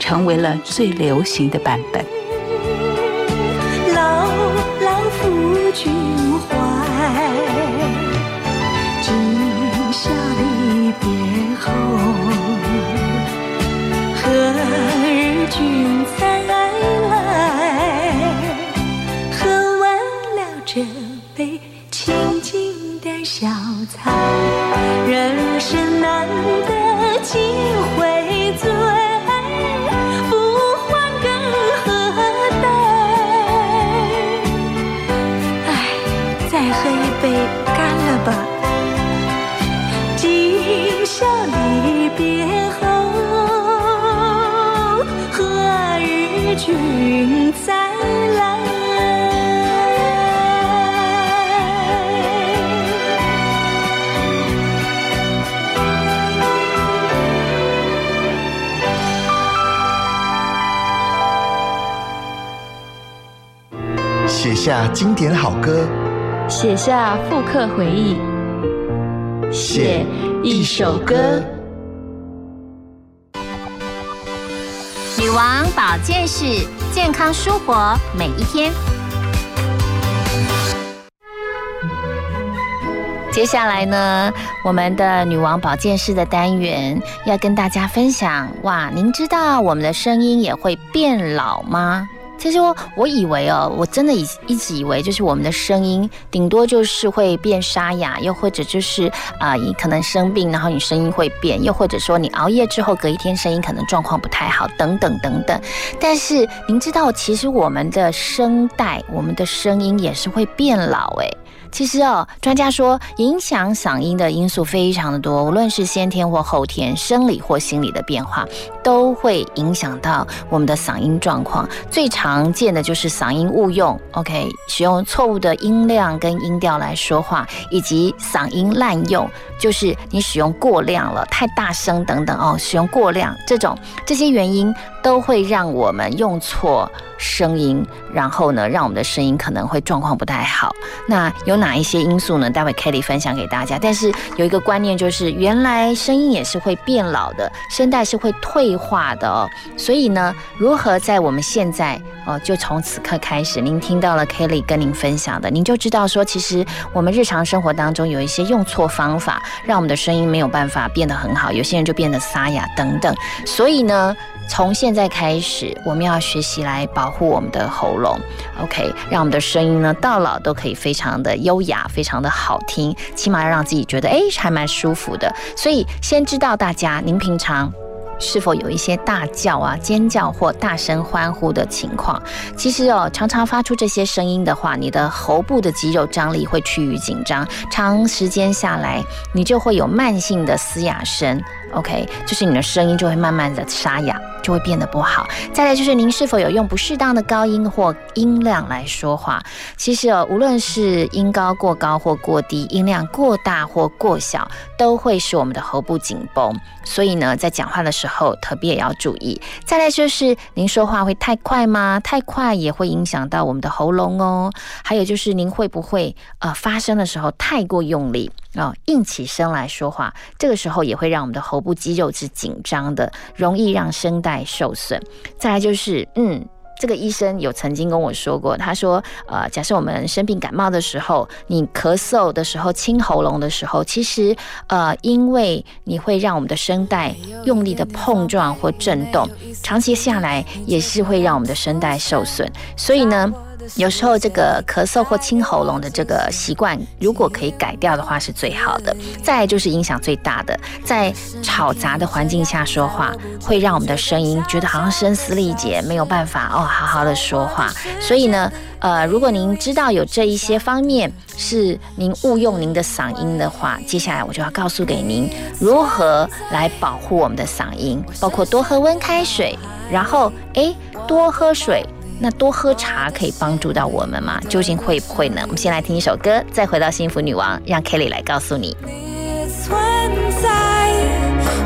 成为了最流行的版本。老郎夫君下经典好歌，写下复刻回忆，写一首歌。女王保健室，健康舒活每一天。接下来呢，我们的女王保健室的单元要跟大家分享。哇，您知道我们的声音也会变老吗？就是我我以为哦，我真的以一直以为就是我们的声音顶多就是会变沙哑，又或者就是啊，你可能生病，然后你声音会变，又或者说你熬夜之后隔一天声音可能状况不太好，等等等等。但是您知道，其实我们的声带，我们的声音也是会变老诶。其实哦，专家说，影响嗓音的因素非常的多，无论是先天或后天，生理或心理的变化，都会影响到我们的嗓音状况。最常见的就是嗓音误用，OK，使用错误的音量跟音调来说话，以及嗓音滥用，就是你使用过量了，太大声等等哦，使用过量这种这些原因。都会让我们用错声音，然后呢，让我们的声音可能会状况不太好。那有哪一些因素呢？待会 Kelly 分享给大家。但是有一个观念就是，原来声音也是会变老的，声带是会退化的哦。所以呢，如何在我们现在哦，就从此刻开始，您听到了 Kelly 跟您分享的，您就知道说，其实我们日常生活当中有一些用错方法，让我们的声音没有办法变得很好。有些人就变得沙哑等等。所以呢。从现在开始，我们要学习来保护我们的喉咙，OK，让我们的声音呢到老都可以非常的优雅，非常的好听，起码要让自己觉得哎还蛮舒服的。所以先知道大家，您平常。是否有一些大叫啊、尖叫或大声欢呼的情况？其实哦，常常发出这些声音的话，你的喉部的肌肉张力会趋于紧张，长时间下来，你就会有慢性的嘶哑声。OK，就是你的声音就会慢慢的沙哑，就会变得不好。再来就是您是否有用不适当的高音或音量来说话？其实哦，无论是音高过高或过低，音量过大或过小，都会使我们的喉部紧绷。所以呢，在讲话的时候特别也要注意。再来就是您说话会太快吗？太快也会影响到我们的喉咙哦。还有就是您会不会呃发声的时候太过用力啊，硬起声来说话？这个时候也会让我们的喉部肌肉是紧张的，容易让声带受损。再来就是嗯。这个医生有曾经跟我说过，他说，呃，假设我们生病感冒的时候，你咳嗽的时候、清喉咙的时候，其实，呃，因为你会让我们的声带用力的碰撞或震动，长期下来也是会让我们的声带受损。所以呢，有时候这个咳嗽或清喉咙的这个习惯，如果可以改掉的话，是最好的。再就是影响最大的，在吵杂的环境下说话，会让我们的声音觉得好像声嘶力竭，没有办法哦好好的说话。所以呢，呃，如果您知道有这一些方面是您误用您的嗓音的话，接下来我就要告诉给您如何来保护我们的嗓音，包括多喝温开水，然后诶多喝水。那多喝茶可以帮助到我们吗？究竟会不会呢？我们先来听一首歌，再回到幸福女王，让 Kelly 来告诉你。你存在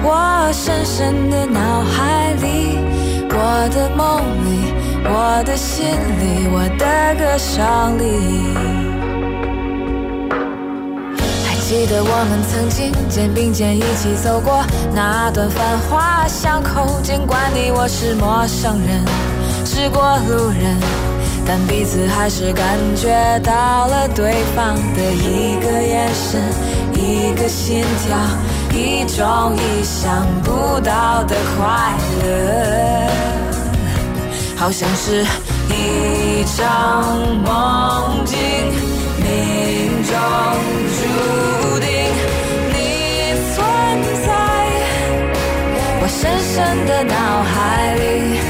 我深深的脑海里，我的梦里，我的心里，我的歌声里。还记得我们曾经肩并肩一起走过那段繁华巷口，尽管你我是陌生人。是过路人，但彼此还是感觉到了对方的一个眼神，一个心跳，一种意想不到的快乐，好像是一场梦境，命中注定你存在我深深的脑海里。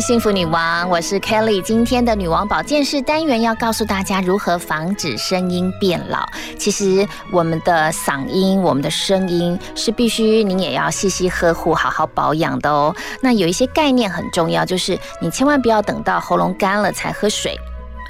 幸福女王，我是 Kelly。今天的女王保健室单元要告诉大家如何防止声音变老。其实我们的嗓音、我们的声音是必须您也要细细呵护、好好保养的哦。那有一些概念很重要，就是你千万不要等到喉咙干了才喝水。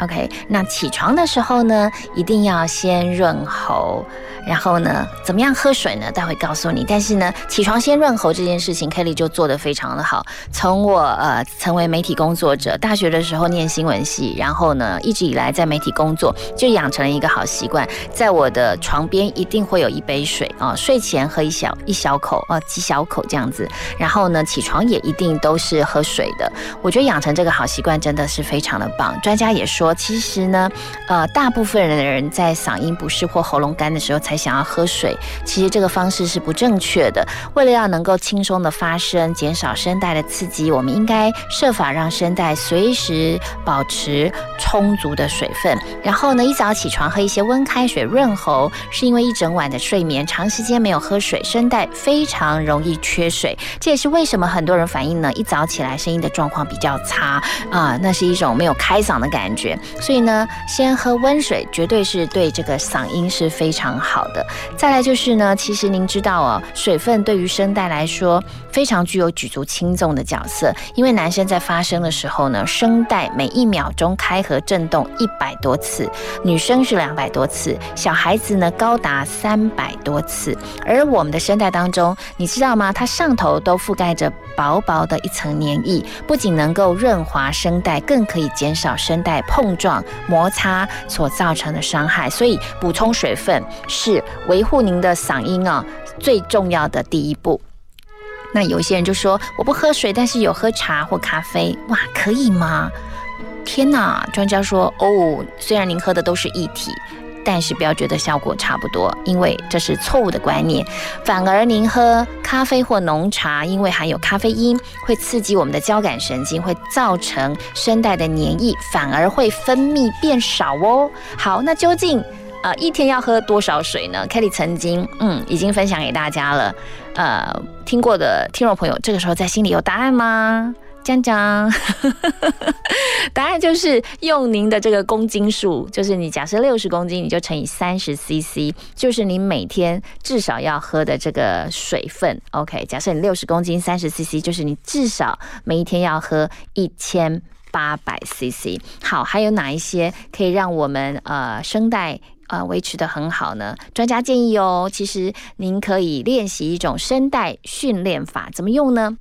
OK，那起床的时候呢，一定要先润喉。然后呢，怎么样喝水呢？待会告诉你。但是呢，起床先润喉这件事情，Kelly 就做得非常的好。从我呃成为媒体工作者，大学的时候念新闻系，然后呢一直以来在媒体工作，就养成了一个好习惯，在我的床边一定会有一杯水啊，睡前喝一小一小口啊，几小口这样子。然后呢，起床也一定都是喝水的。我觉得养成这个好习惯真的是非常的棒。专家也说，其实呢，呃，大部分人的人在嗓音不适或喉咙干的时候才。想要喝水，其实这个方式是不正确的。为了要能够轻松的发声，减少声带的刺激，我们应该设法让声带随时保持充足的水分。然后呢，一早起床喝一些温开水润喉，是因为一整晚的睡眠，长时间没有喝水，声带非常容易缺水。这也是为什么很多人反映呢，一早起来声音的状况比较差啊，那是一种没有开嗓的感觉。所以呢，先喝温水绝对是对这个嗓音是非常好。的，再来就是呢，其实您知道哦，水分对于声带来说非常具有举足轻重的角色。因为男生在发声的时候呢，声带每一秒钟开合震动一百多次，女生是两百多次，小孩子呢高达三百多次。而我们的声带当中，你知道吗？它上头都覆盖着薄薄的一层黏液，不仅能够润滑声带，更可以减少声带碰碰撞、摩擦所造成的伤害。所以补充水分是维护您的嗓音啊最重要的第一步。那有些人就说我不喝水，但是有喝茶或咖啡，哇，可以吗？天呐！专家说哦，虽然您喝的都是液体。但是不要觉得效果差不多，因为这是错误的观念。反而您喝咖啡或浓茶，因为含有咖啡因，会刺激我们的交感神经，会造成声带的黏液，反而会分泌变少哦。好，那究竟呃一天要喝多少水呢？Kelly 曾经嗯已经分享给大家了，呃听过的听众朋友，这个时候在心里有答案吗？讲讲，(laughs) 答案就是用您的这个公斤数，就是你假设六十公斤，你就乘以三十 CC，就是你每天至少要喝的这个水分。OK，假设你六十公斤，三十 CC，就是你至少每一天要喝一千八百 CC。好，还有哪一些可以让我们呃声带呃维持的很好呢？专家建议哦，其实您可以练习一种声带训练法，怎么用呢？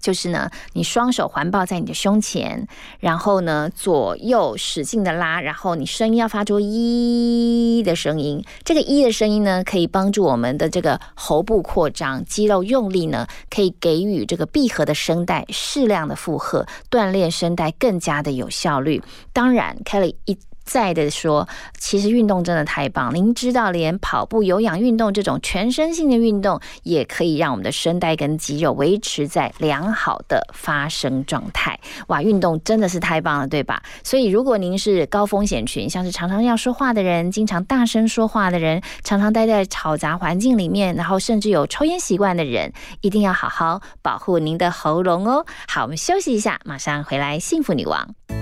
就是呢，你双手环抱在你的胸前，然后呢左右使劲的拉，然后你声音要发出“一”的声音。这个“一”的声音呢，可以帮助我们的这个喉部扩张，肌肉用力呢，可以给予这个闭合的声带适量的负荷，锻炼声带更加的有效率。当然，Kelly 一。再的说，其实运动真的太棒。您知道，连跑步、有氧运动这种全身性的运动，也可以让我们的声带跟肌肉维持在良好的发声状态。哇，运动真的是太棒了，对吧？所以，如果您是高风险群，像是常常要说话的人、经常大声说话的人、常常待在嘈杂环境里面，然后甚至有抽烟习惯的人，一定要好好保护您的喉咙哦。好，我们休息一下，马上回来。幸福女王。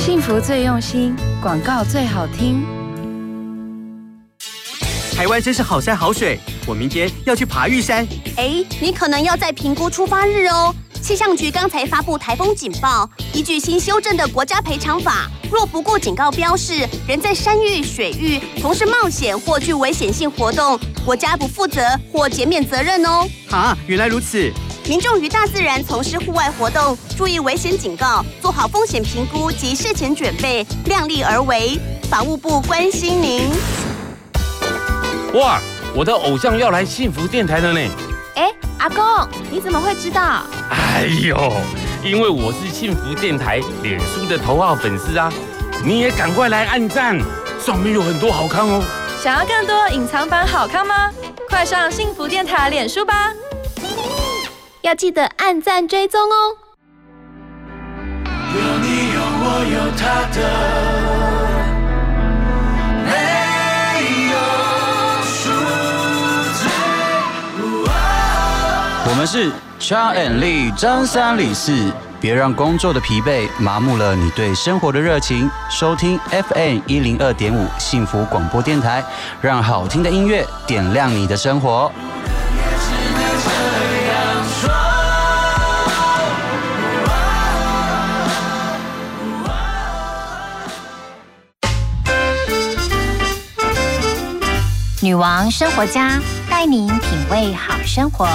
幸福最用心，广告最好听。台湾真是好山好水，我明天要去爬玉山。哎，你可能要再评估出发日哦。气象局刚才发布台风警报，依据新修正的国家赔偿法，若不顾警告标示，人在山域、水域从事冒险或具危险性活动，国家不负责或减免责任哦。啊，原来如此。民众于大自然从事户外活动，注意危险警告，做好风险评估及事前准备，量力而为。法务部关心您。哇，我的偶像要来幸福电台了呢！哎，阿公，你怎么会知道？哎呦，因为我是幸福电台脸书的头号粉丝啊！你也赶快来按赞，上面有很多好看哦。想要更多隐藏版好看吗？快上幸福电台脸书吧！要记得按赞追踪哦。有你有我有他的，没有输我们是 Chang and Lee 张三李四，别让工作的疲惫麻木了你对生活的热情。收听 FM 一零二点五幸福广播电台，让好听的音乐点亮你的生活。女王生活家带您品味好生活。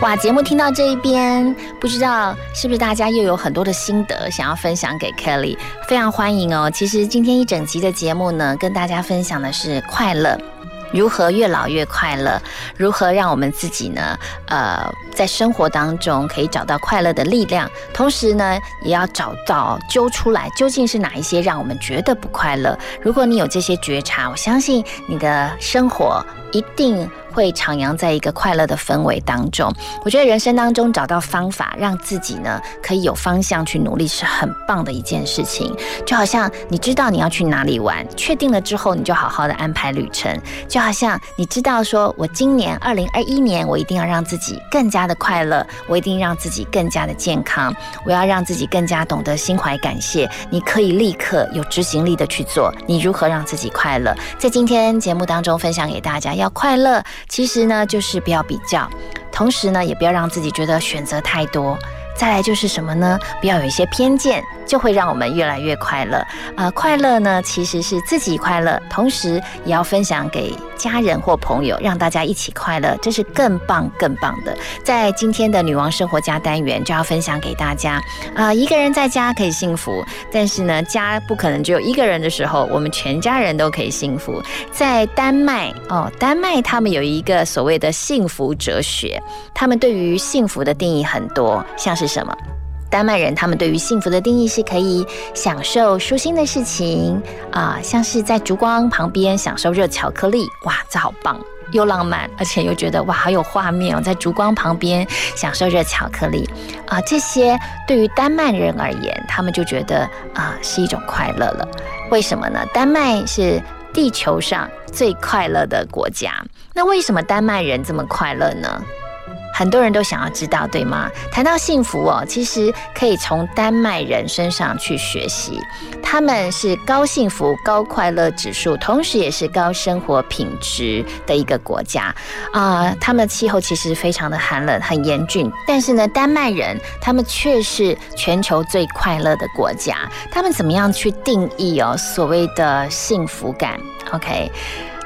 哇，节目听到这一边，不知道是不是大家又有很多的心得想要分享给 Kelly？非常欢迎哦。其实今天一整集的节目呢，跟大家分享的是快乐。如何越老越快乐？如何让我们自己呢？呃，在生活当中可以找到快乐的力量，同时呢，也要找到揪出来究竟是哪一些让我们觉得不快乐。如果你有这些觉察，我相信你的生活一定。会徜徉在一个快乐的氛围当中。我觉得人生当中找到方法，让自己呢可以有方向去努力，是很棒的一件事情。就好像你知道你要去哪里玩，确定了之后，你就好好的安排旅程。就好像你知道说，我今年二零二一年，我一定要让自己更加的快乐，我一定让自己更加的健康，我要让自己更加懂得心怀感谢。你可以立刻有执行力的去做，你如何让自己快乐？在今天节目当中分享给大家，要快乐。其实呢，就是不要比较，同时呢，也不要让自己觉得选择太多。再来就是什么呢？不要有一些偏见，就会让我们越来越快乐。呃，快乐呢，其实是自己快乐，同时也要分享给家人或朋友，让大家一起快乐，这是更棒、更棒的。在今天的女王生活家单元，就要分享给大家。啊，一个人在家可以幸福，但是呢，家不可能只有一个人的时候，我们全家人都可以幸福。在丹麦哦，丹麦他们有一个所谓的幸福哲学，他们对于幸福的定义很多，像是是什么？丹麦人他们对于幸福的定义是可以享受舒心的事情啊，像是在烛光旁边享受热巧克力，哇，这好棒，又浪漫，而且又觉得哇，好有画面哦，在烛光旁边享受热巧克力啊，这些对于丹麦人而言，他们就觉得啊是一种快乐了。为什么呢？丹麦是地球上最快乐的国家，那为什么丹麦人这么快乐呢？很多人都想要知道，对吗？谈到幸福哦，其实可以从丹麦人身上去学习。他们是高幸福、高快乐指数，同时也是高生活品质的一个国家啊。他们气候其实非常的寒冷、很严峻，但是呢，丹麦人他们却是全球最快乐的国家。他们怎么样去定义哦所谓的幸福感？OK，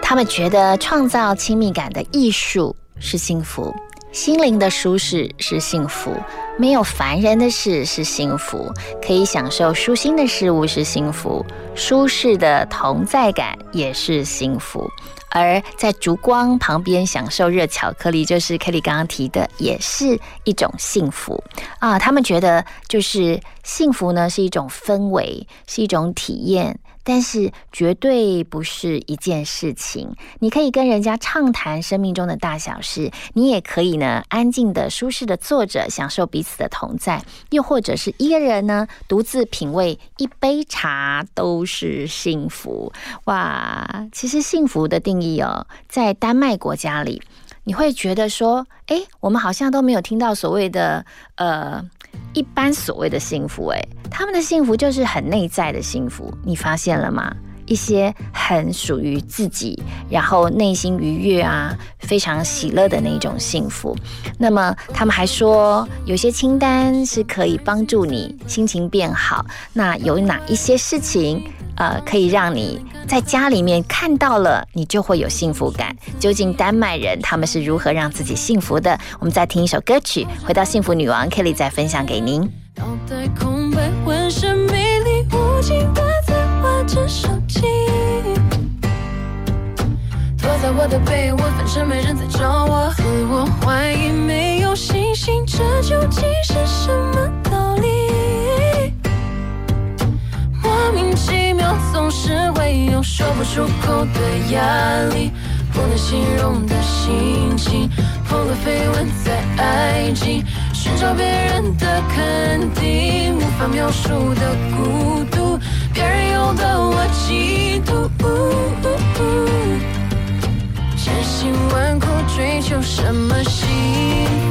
他们觉得创造亲密感的艺术是幸福。心灵的舒适是幸福，没有烦人的事是幸福，可以享受舒心的事物是幸福，舒适的同在感也是幸福。而在烛光旁边享受热巧克力，就是 Kelly 刚刚提的，也是一种幸福啊。他们觉得，就是幸福呢是一种氛围，是一种体验。但是绝对不是一件事情。你可以跟人家畅谈生命中的大小事，你也可以呢安静的、舒适的坐着，享受彼此的同在。又或者是一个人呢独自品味一杯茶，都是幸福。哇，其实幸福的定义哦，在丹麦国家里，你会觉得说，哎，我们好像都没有听到所谓的呃。一般所谓的幸福，哎，他们的幸福就是很内在的幸福，你发现了吗？一些很属于自己，然后内心愉悦啊，非常喜乐的那种幸福。那么他们还说，有些清单是可以帮助你心情变好。那有哪一些事情，呃，可以让你在家里面看到了，你就会有幸福感？究竟丹麦人他们是如何让自己幸福的？我们再听一首歌曲，回到幸福女王 Kelly 再分享给您。着手机，躲在我的被窝，反正没人在找我。自我怀疑，没有信心，这究竟是什么道理？莫名其妙，总是会有说不出口的压力，不能形容的心情。破了绯闻在爱情寻找别人的肯定，无法描述的孤独。别人有的我嫉妒，千辛万苦追求什么幸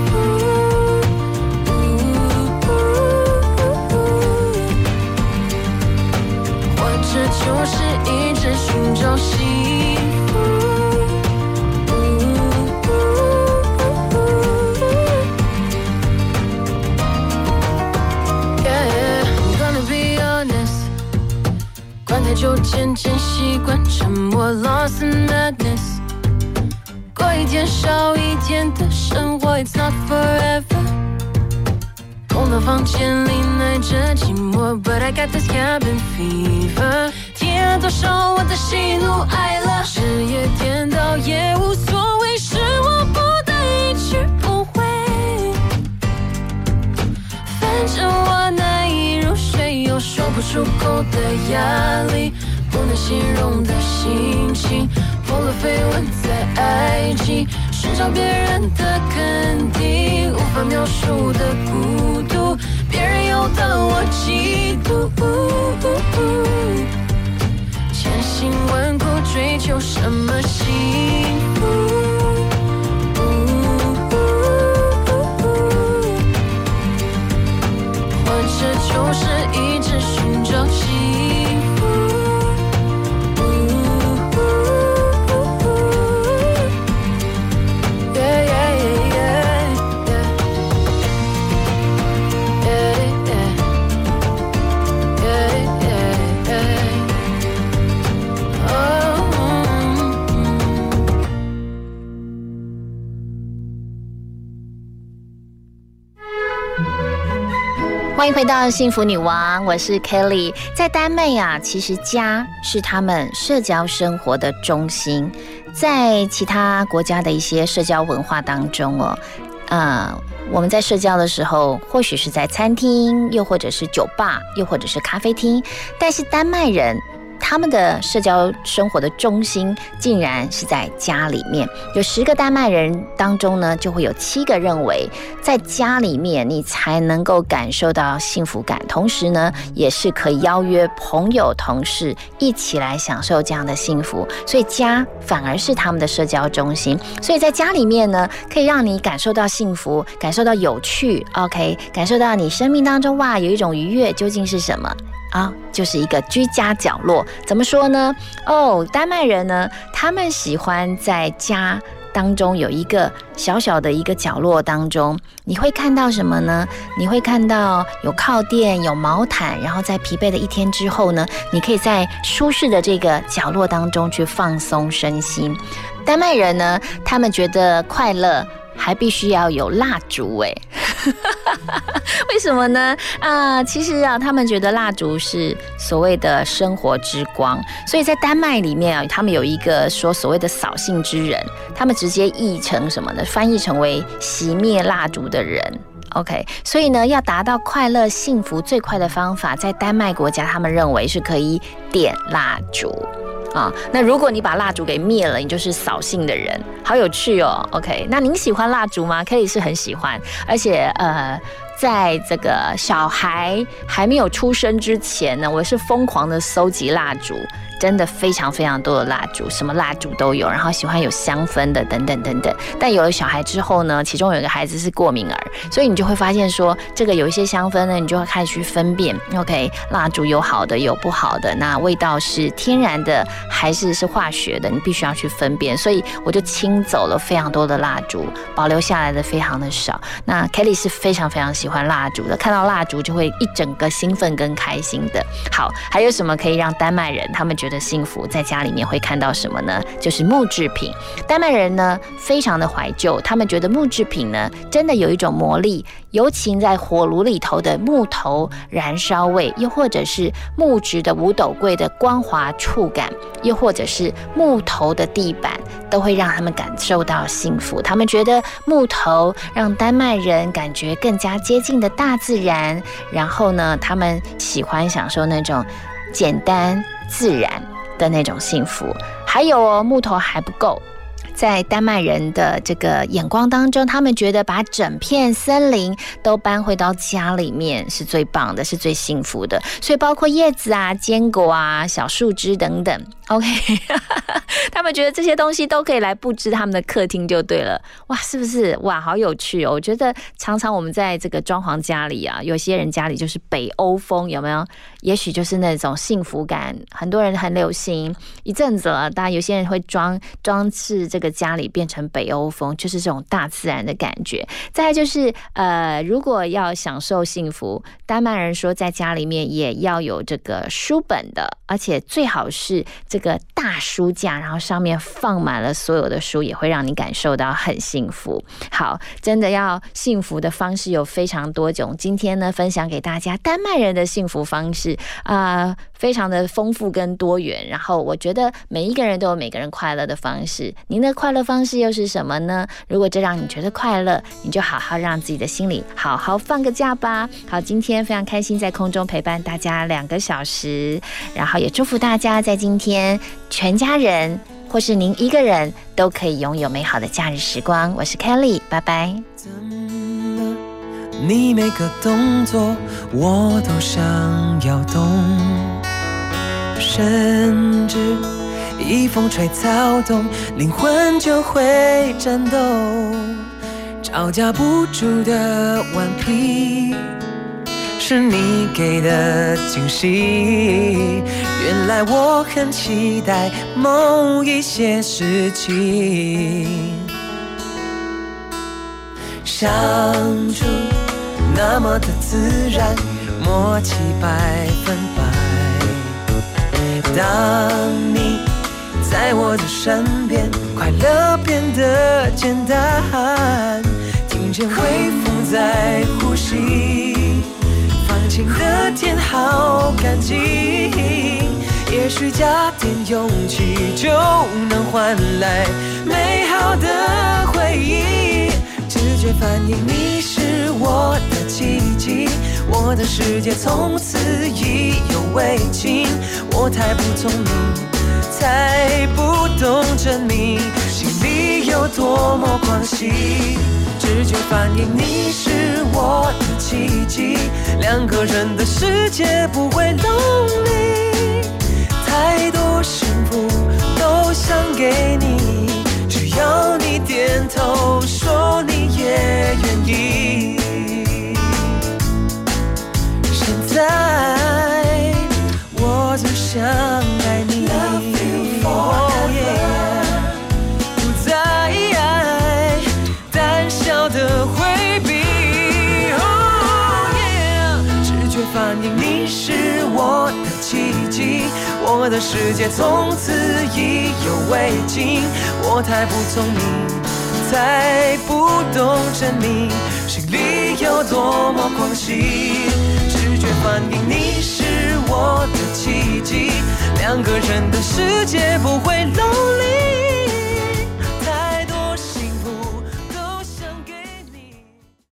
福？或者就是一直寻找幸福？就渐渐习惯沉默，lost in madness。过一天少一天的生活，it's not forever。空的房间里耐着寂寞，but I got this cabin fever。天多少我的喜怒哀乐，日夜颠倒也无所谓，是我不得已去不回。反正我难以入睡，有说不出口的压力。不能形容的心情，破了绯闻在爱情寻找别人的肯定，无法描述的孤独，别人到幸福女王，我是 Kelly。在丹麦啊，其实家是他们社交生活的中心。在其他国家的一些社交文化当中哦，呃，我们在社交的时候，或许是在餐厅，又或者是酒吧，又或者是咖啡厅，但是丹麦人。他们的社交生活的中心竟然是在家里面。有十个丹麦人当中呢，就会有七个认为在家里面你才能够感受到幸福感，同时呢，也是可以邀约朋友、同事一起来享受这样的幸福。所以家反而是他们的社交中心。所以在家里面呢，可以让你感受到幸福，感受到有趣，OK，感受到你生命当中哇有一种愉悦，究竟是什么？啊，就是一个居家角落。怎么说呢？哦，丹麦人呢，他们喜欢在家当中有一个小小的一个角落当中，你会看到什么呢？你会看到有靠垫、有毛毯，然后在疲惫的一天之后呢，你可以在舒适的这个角落当中去放松身心。丹麦人呢，他们觉得快乐。还必须要有蜡烛哎，(laughs) 为什么呢？啊，其实啊，他们觉得蜡烛是所谓的生活之光，所以在丹麦里面啊，他们有一个说所谓的扫兴之人，他们直接译成什么呢？翻译成为熄灭蜡烛的人。OK，所以呢，要达到快乐幸福最快的方法，在丹麦国家，他们认为是可以点蜡烛。啊，那如果你把蜡烛给灭了，你就是扫兴的人，好有趣哦。OK，那您喜欢蜡烛吗？Kelly 是很喜欢，而且呃，在这个小孩还没有出生之前呢，我是疯狂的收集蜡烛。真的非常非常多的蜡烛，什么蜡烛都有，然后喜欢有香氛的等等等等。但有了小孩之后呢，其中有一个孩子是过敏儿，所以你就会发现说，这个有一些香氛呢，你就会开始去分辨。OK，蜡烛有好的有不好的，那味道是天然的还是是化学的，你必须要去分辨。所以我就清走了非常多的蜡烛，保留下来的非常的少。那 Kelly 是非常非常喜欢蜡烛的，看到蜡烛就会一整个兴奋跟开心的。好，还有什么可以让丹麦人他们觉觉得幸福，在家里面会看到什么呢？就是木制品。丹麦人呢，非常的怀旧，他们觉得木制品呢，真的有一种魔力，尤其在火炉里头的木头燃烧味，又或者是木质的五斗柜的光滑触感，又或者是木头的地板，都会让他们感受到幸福。他们觉得木头让丹麦人感觉更加接近的大自然，然后呢，他们喜欢享受那种简单。自然的那种幸福，还有哦，木头还不够。在丹麦人的这个眼光当中，他们觉得把整片森林都搬回到家里面是最棒的，是最幸福的。所以，包括叶子啊、坚果啊、小树枝等等。OK，(laughs) 他们觉得这些东西都可以来布置他们的客厅就对了，哇，是不是？哇，好有趣哦！我觉得常常我们在这个装潢家里啊，有些人家里就是北欧风，有没有？也许就是那种幸福感，很多人很流行一阵子了。当然，有些人会装装饰这个家里变成北欧风，就是这种大自然的感觉。再就是呃，如果要享受幸福，丹麦人说在家里面也要有这个书本的，而且最好是。这个大书架，然后上面放满了所有的书，也会让你感受到很幸福。好，真的要幸福的方式有非常多种。今天呢，分享给大家丹麦人的幸福方式啊，非常的丰富跟多元。然后我觉得每一个人都有每个人快乐的方式。您的快乐方式又是什么呢？如果这让你觉得快乐，你就好好让自己的心里好好放个假吧。好，今天非常开心在空中陪伴大家两个小时，然后也祝福大家在今天。全家人，或是您一个人，都可以拥有美好的假日时光。我是 Kelly，拜拜。你每个动作我都想要懂，甚至一风吹草动，灵魂就会颤抖，招架不住的顽皮。是你给的惊喜，原来我很期待某一些事情。相处那么的自然，默契百分百。当你在我的身边，快乐变得简单，听见微风在呼吸。放晴的天好干净。也许加点勇气就能换来美好的回忆。直觉反应你是我的奇迹，我的世界从此意犹未尽。我太不聪明。才不懂证明心里有多么狂喜，直觉反应你是我的奇迹，两个人的世界不会 lonely，太多幸福都想给你，只要你点头说你也愿意。现在我只想我的世界从此意犹未尽。我太不聪明，才不懂证明心里有多么狂喜。直觉反应你是我的奇迹。两个人的世界不会分离。